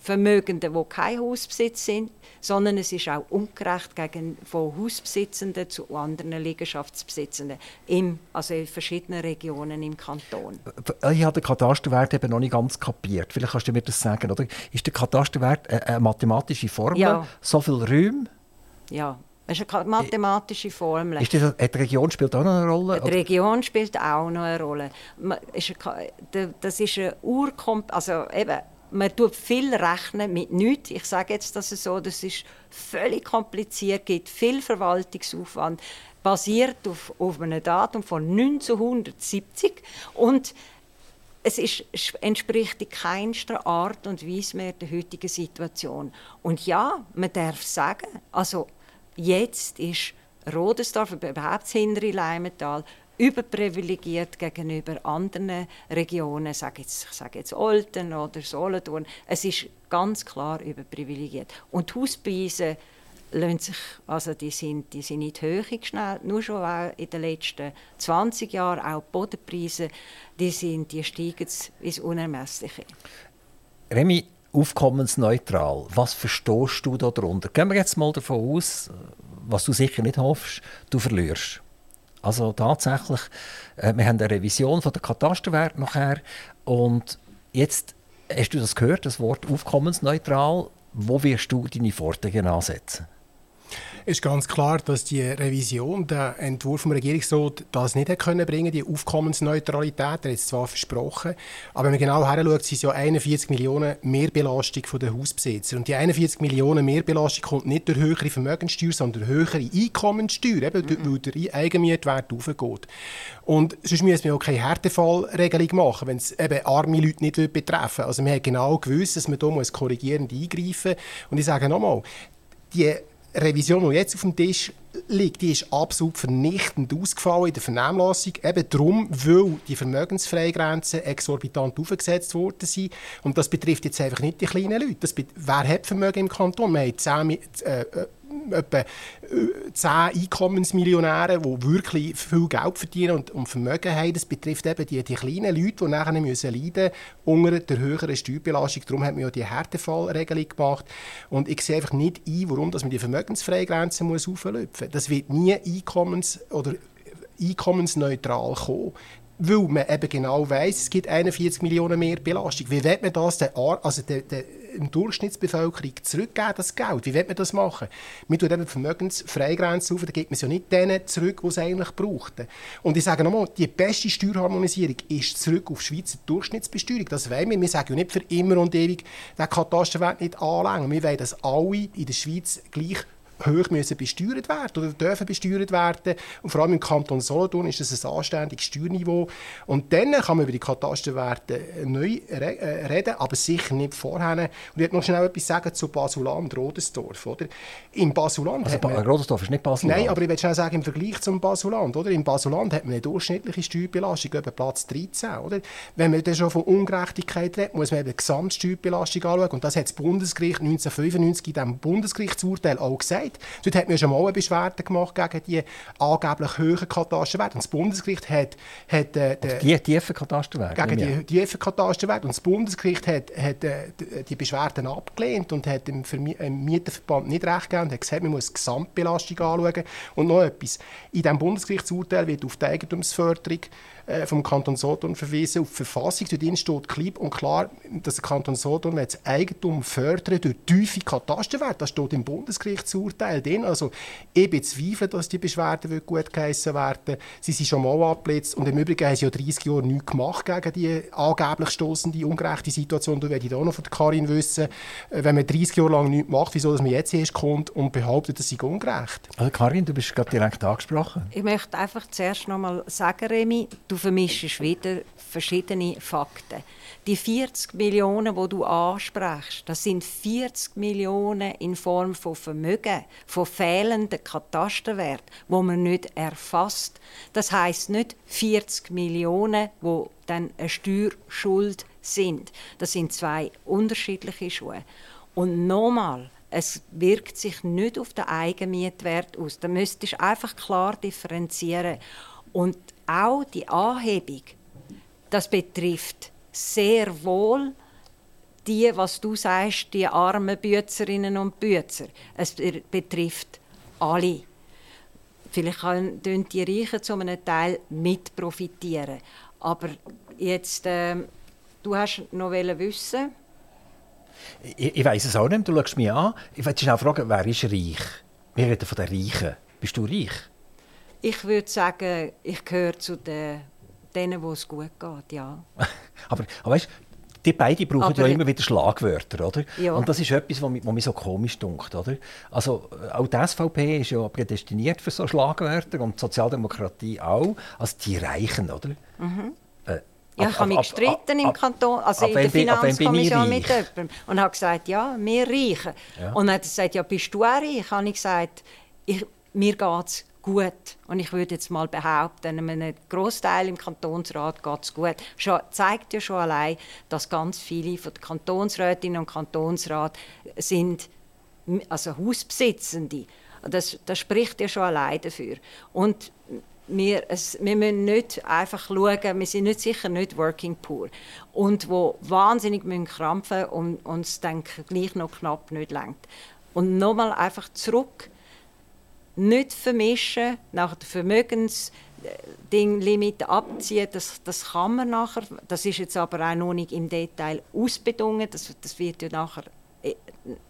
Vermögenden, die kein Hausbesitz sind, sondern es ist auch ungerecht gegen von Hausbesitzenden zu anderen Liegenschaftsbesitzenden, im, also in verschiedenen Regionen im Kanton. Ich habe den Katasterwert eben noch nicht ganz kapiert. Vielleicht kannst du mir das sagen, oder? Ist der Katasterwert eine, mathematische Formel? Ja. So viel Räume? Ja, das ist eine mathematische Formel. Ist das, die Region spielt auch noch eine Rolle? Die Region spielt auch noch eine Rolle. Das ist eine Urkomp... Also eben, man tut viel rechnen mit nichts. Ich sage jetzt das so, das ist völlig kompliziert, gibt viel Verwaltungsaufwand, basiert auf, auf einem Datum von 1970 und es ist, entspricht in keinster Art und Weise mehr der heutigen Situation. Und ja, man darf sagen, also Jetzt ist Rodesdorf, überhaupt hintere Leimental, überprivilegiert gegenüber anderen Regionen, sage jetzt, ich sage jetzt Olten oder Solothurn. Es ist ganz klar überprivilegiert. Und die Hauspreise sich, also die sind, die sind nicht höher geschnellt, nur schon in den letzten 20 Jahren, auch die Bodenpreise, die, sind, die steigen ins Unermessliche. Remy, aufkommensneutral, was verstehst du darunter? Gehen wir jetzt mal davon aus, was du sicher nicht hoffst, du verlierst. Also tatsächlich, äh, wir haben eine Revision von der Katasterwert nachher und jetzt hast du das gehört, das Wort aufkommensneutral. Wo wirst du deine Forderungen ansetzen? Ist ganz klar, dass die Revision, der Entwurf vom Regierungsrat, das nicht können bringen, die Aufkommensneutralität. Er hat es zwar versprochen, aber wenn man genau heranschaut, sind es ja 41 Millionen Mehrbelastung der Hausbesitzer. Und die 41 Millionen Mehrbelastung kommt nicht durch höhere Vermögenssteuer, sondern durch höhere Einkommenssteuer, eben, mhm. weil der Eigenmietwert aufgeht. Und sonst müssen wir auch keine Härtefallregelung machen, wenn es eben arme Leute nicht betreffen Also wir haben genau gewusst, dass man hier korrigierend eingreifen muss. Und ich sage nochmal, die Revision, die jetzt auf dem Tisch liegt, die ist absolut vernichtend ausgefallen in der Vernehmlassung. Eben darum, weil die Vermögensfreigrenzen exorbitant aufgesetzt worden sind. Und das betrifft jetzt einfach nicht die kleinen Leute. Das, wer hat Vermögen im Kanton? Wir haben 10, äh, äh etwa 10 äh, Einkommensmillionäre, die wirklich viel Geld verdienen und, und Vermögen haben. Das betrifft eben die, die kleinen Leute, die nachher müssen leiden unter der höheren Steuerbelastung. Darum hat man ja die Härtefallregelung gemacht. Und ich sehe einfach nicht ein, warum dass man die Vermögensfreigrenze muss auflöpfen muss. Das wird nie einkommens- oder einkommensneutral kommen weil man eben genau weiß, es gibt 41 Millionen mehr Belastung. Wie wird man das der, also der, der Durchschnittsbevölkerung zurückgeben, das Geld? Wie wird man das machen? Man tut eben die Vermögensfreigrenze auf, dann gibt man es ja nicht denen zurück, die es eigentlich brauchten. Und ich sage nochmal, die beste Steuerharmonisierung ist zurück auf Schweizer Durchschnittsbesteuerung. Das wollen wir. Wir sagen ja nicht für immer und ewig, den Katasterwert nicht anlängen. Wir wollen, dass alle in der Schweiz gleich hoch müssen besteuert werden oder dürfen besteuert werden. Und vor allem im Kanton Solothurn ist das ein anständiges Steuerniveau. Und dann kann man über die Katasterwerte neu äh, reden, aber sicher nicht vorher. Und ich möchte noch schnell etwas sagen zu Basuland, Rodesdorf. Oder? Im Basuland also, man, Rodesdorf ist nicht Basuland? Nein, aber ich will schnell sagen, im Vergleich zum Basuland. Oder? Im Basuland hat man eine durchschnittliche Steuerbelastung über Platz 13. Oder? Wenn man dann schon von Ungerechtigkeit redet, muss man eben die Gesamtsteuerbelastung anschauen. Und das hat das Bundesgericht 1995 in diesem Bundesgerichtsurteil auch gesagt gesagt. Dort hat man schon mal eine Beschwerde gemacht gegen die angeblich hohen Katasterwerte. Und das Bundesgericht hat... hat äh, die tiefen Katasterwerte? Gegen die tiefen Katasterwerte. Und das Bundesgericht hat, hat äh, die Beschwerden abgelehnt und hat dem, dem Mieterverband nicht recht gegeben und hat gesagt, man muss die Gesamtbelastung anschauen. Und noch etwas. In diesem Bundesgerichtsurteil wird auf die Eigentumsförderung äh, vom Kanton Solothurn verwiesen auf die Verfassung. Dort steht klipp und klar, dass der Kanton Solothurn das Eigentum fördern durch tiefe Katasterwerte. Das steht im Bundesgerichtsurteil drin. Also ich bezweifle, dass die Beschwerden gut geheissen werden. Sie sind schon mal abgeblitzt und im Übrigen haben sie ja 30 Jahre nichts gemacht gegen die angeblich stoßende, ungerechte Situation. Da werde ich auch noch von Karin wissen, äh, wenn man 30 Jahre lang nichts macht, wieso dass man jetzt erst kommt und behauptet, das sei ungerecht. Also Karin, du bist gerade direkt angesprochen. Ich möchte einfach zuerst noch mal sagen, Remy, du vermischst wieder verschiedene Fakten. Die 40 Millionen, wo du ansprichst, das sind 40 Millionen in Form von Vermögen, von fehlenden Katasterwert, wo man nicht erfasst. Das heißt nicht 40 Millionen, wo dann eine Steuerschuld sind. Das sind zwei unterschiedliche Schuhe. Und nochmal, es wirkt sich nicht auf den Eigenmietwert aus. Da müsstest du einfach klar differenzieren. Und auch die Anhebung, das betrifft sehr wohl die, was du sagst, die armen Büzerinnen und Büzer. Es betrifft alle. Vielleicht können die Reichen zu einem Teil mit profitieren. Aber jetzt, äh, du hast noch wissen. Ich, ich weiß es auch nicht. Du schaust mich an. Ich wollte schnell fragen, wer ist reich? Wir reden von den Reichen. Bist du reich? Ich würde sagen, ich gehöre zu den, denen, wo es gut geht, ja. aber, aber weißt, die beiden brauchen aber, ja immer wieder Schlagwörter, oder? Ja. Und das ist etwas, was mich so komisch dunkt, oder? Also auch die SVP ist ja prädestiniert für so Schlagwörter und die Sozialdemokratie auch. Also die Reichen, oder? Mhm. Äh, ja, ich habe mich gestritten im Kanton, also in der Finanzkommission mit jemandem und habe gesagt, ja, wir reichen. Ja. Und dann hat er gesagt, ja, bist du auch reich? Habe ich gesagt, ich, mir geht es gut. Und ich würde jetzt mal behaupten, einem Großteil im Kantonsrat geht es gut. Schon, zeigt ja schon allein, dass ganz viele von den Kantonsrätinnen und Kantonsrat sind also Hausbesitzende. Das, das spricht ja schon allein dafür. Und wir, es, wir müssen nicht einfach schauen, wir sind nicht sicher nicht working poor. Und wo wahnsinnig müssen krampfen und uns dann gleich noch knapp nicht lenkt. Und nochmal einfach zurück, nicht vermischen, nach der Vermögens Limit abziehen, das, das kann man nachher. Das ist jetzt aber auch noch nicht im Detail ausbedungen. Das, das wird ja nachher äh,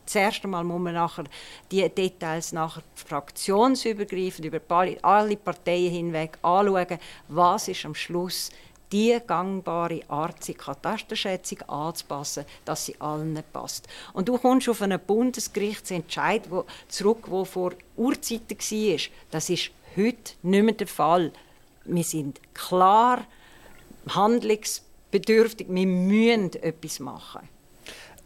das erste Mal muss man nachher die Details nachher fraktionsübergreifend über alle Parteien hinweg anschauen, was ist am Schluss die gangbare Art, die Katasterschätzung anzupassen, dass sie allen passt. Und du kommst auf einen Bundesgerichtsentscheid wo, zurück, wo vor Urzeiten war. Das ist heute nicht mehr der Fall. Wir sind klar handlungsbedürftig. Wir müssen etwas machen.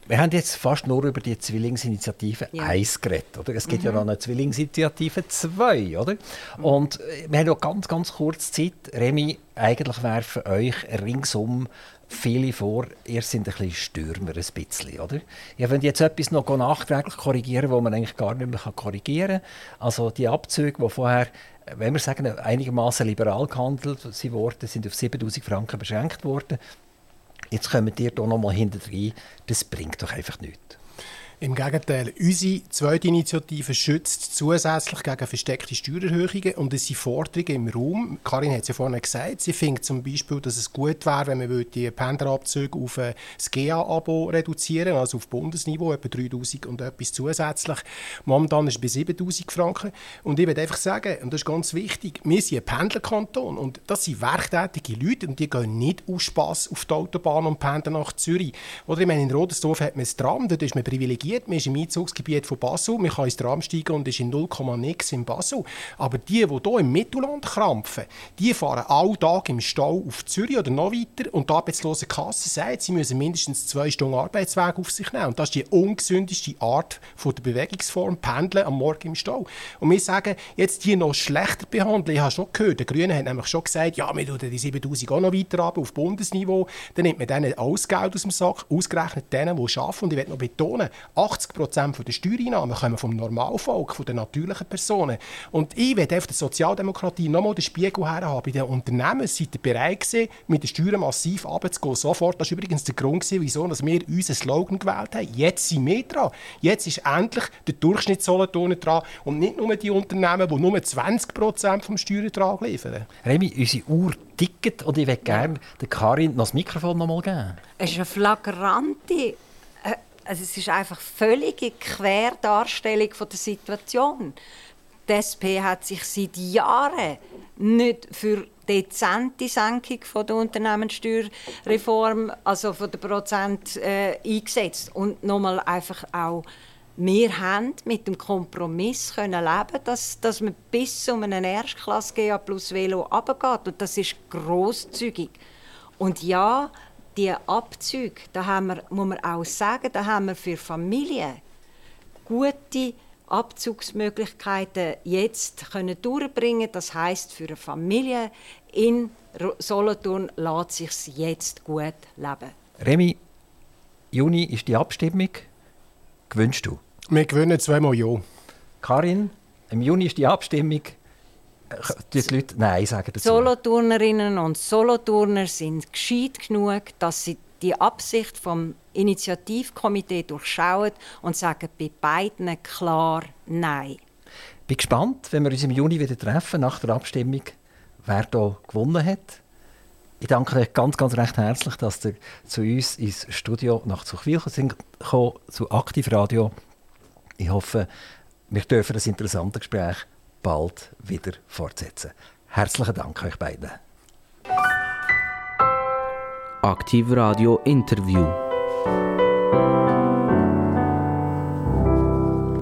Wir haben jetzt fast nur über die Zwillingsinitiative ja. 1 geredet. Oder? Es gibt mhm. ja noch eine Zwillingsinitiative 2. Oder? Und äh, wir haben noch ganz, ganz kurz Zeit. Remy, eigentlich werfen euch ringsum viele vor, ihr seid ein bisschen Stürmer, ein bisschen, oder? Ja, wenn jetzt etwas noch nachträglich korrigieren, wo man eigentlich gar nicht mehr korrigieren kann. Also die Abzüge, die vorher, wenn wir sagen, einigermaßen liberal gehandelt wurden, sind auf 7000 Franken beschränkt worden. Jetzt kommen ihr hier nochmal hinter rein. Das bringt doch einfach nichts. Im Gegenteil, unsere zweite Initiative schützt zusätzlich gegen versteckte Steuererhöhungen und es sind Forderungen im Raum. Karin hat es ja vorhin gesagt, sie findet zum Beispiel, dass es gut wäre, wenn man die Pendlerabzüge auf das GA-Abo reduzieren also auf Bundesniveau, etwa 3000 und etwas zusätzlich. Momentan ist es bei 7000 Franken. Und ich würde einfach sagen, und das ist ganz wichtig, wir sind ein Pendlerkanton und das sind werktätige Leute und die gehen nicht aus Spass auf die Autobahn und pendeln nach Zürich. Oder ich meine, in Rodesdorf hat man ein Tram, dort ist man privilegiert privilegiert. Man ist im Einzugsgebiet von Basel, man kann ins Tram steigen und ist in 0, nix in Basel. Aber die, die hier im Mittelland krampfen, die fahren alle Tag im Stau auf Zürich oder noch weiter und die arbeitslose Kasse sagt, sie müssen mindestens zwei Stunden Arbeitsweg auf sich nehmen. Und das ist die ungesündeste Art von der Bewegungsform, Pendeln am Morgen im Stau. Und wir sagen, jetzt die noch schlechter behandeln. Ich habe schon gehört, die Grünen haben nämlich schon gesagt, ja, wir tun die 7000 auch noch weiter ab auf Bundesniveau. Dann nimmt man denen alles Geld aus dem Sack, ausgerechnet denen, die arbeiten. Und ich will noch betonen, 80 Prozent der Steuereinnahmen kommen vom Normalvolk, von den natürlichen Personen. Und ich werde auf der Sozialdemokratie nochmal den Spiegel herhaben. Bei den Unternehmen seid ihr bereit gewesen, mit den Steuern massiv runterzugehen. Sofort. Das war übrigens der Grund, wieso wir unseren Slogan gewählt haben. Jetzt sind wir dran. Jetzt ist endlich der Durchschnittssolothurner dran und nicht nur die Unternehmen, die nur 20 Prozent vom Steuerertrag liefern. Remy, unsere Uhr tickt und ich möchte gerne der Karin noch das Mikrofon noch mal geben. Es ist eine flagrante also es ist einfach völlige Querdarstellung von der Situation. Die SP hat sich seit Jahren nicht für dezente Senkung von der Unternehmenssteuerreform, also von der Prozent äh, eingesetzt und nochmal einfach auch wir haben mit dem Kompromiss können leben, dass, dass man bis zu einem Erstklasse GA plus Velo runtergeht. Und das ist grosszügig. Und ja, die Abzüge, da haben wir, muss man auch sagen, da haben wir für Familien gute Abzugsmöglichkeiten jetzt können durchbringen. Das heißt, für eine Familie in Solothurn lässt sich jetzt gut leben. Remy, Juni ist die Abstimmung. Gewünschst du? Wir gewinnen zweimal Ja. Karin, im Juni ist die Abstimmung die Leute Nein sagen dazu. Soloturnerinnen und Soloturner sind gescheit genug, dass sie die Absicht vom Initiativkomitee durchschauen und sagen bei beiden klar Nein. Ich bin gespannt, wenn wir uns im Juni wieder treffen, nach der Abstimmung, wer hier gewonnen hat. Ich danke euch ganz, ganz recht herzlich, dass ihr zu uns ins Studio nach Zuchwil sind, zu Aktivradio. Ich hoffe, wir dürfen das interessante Gespräch bald wieder fortsetzen. Herzlichen Dank euch beiden. Aktiv Radio Interview.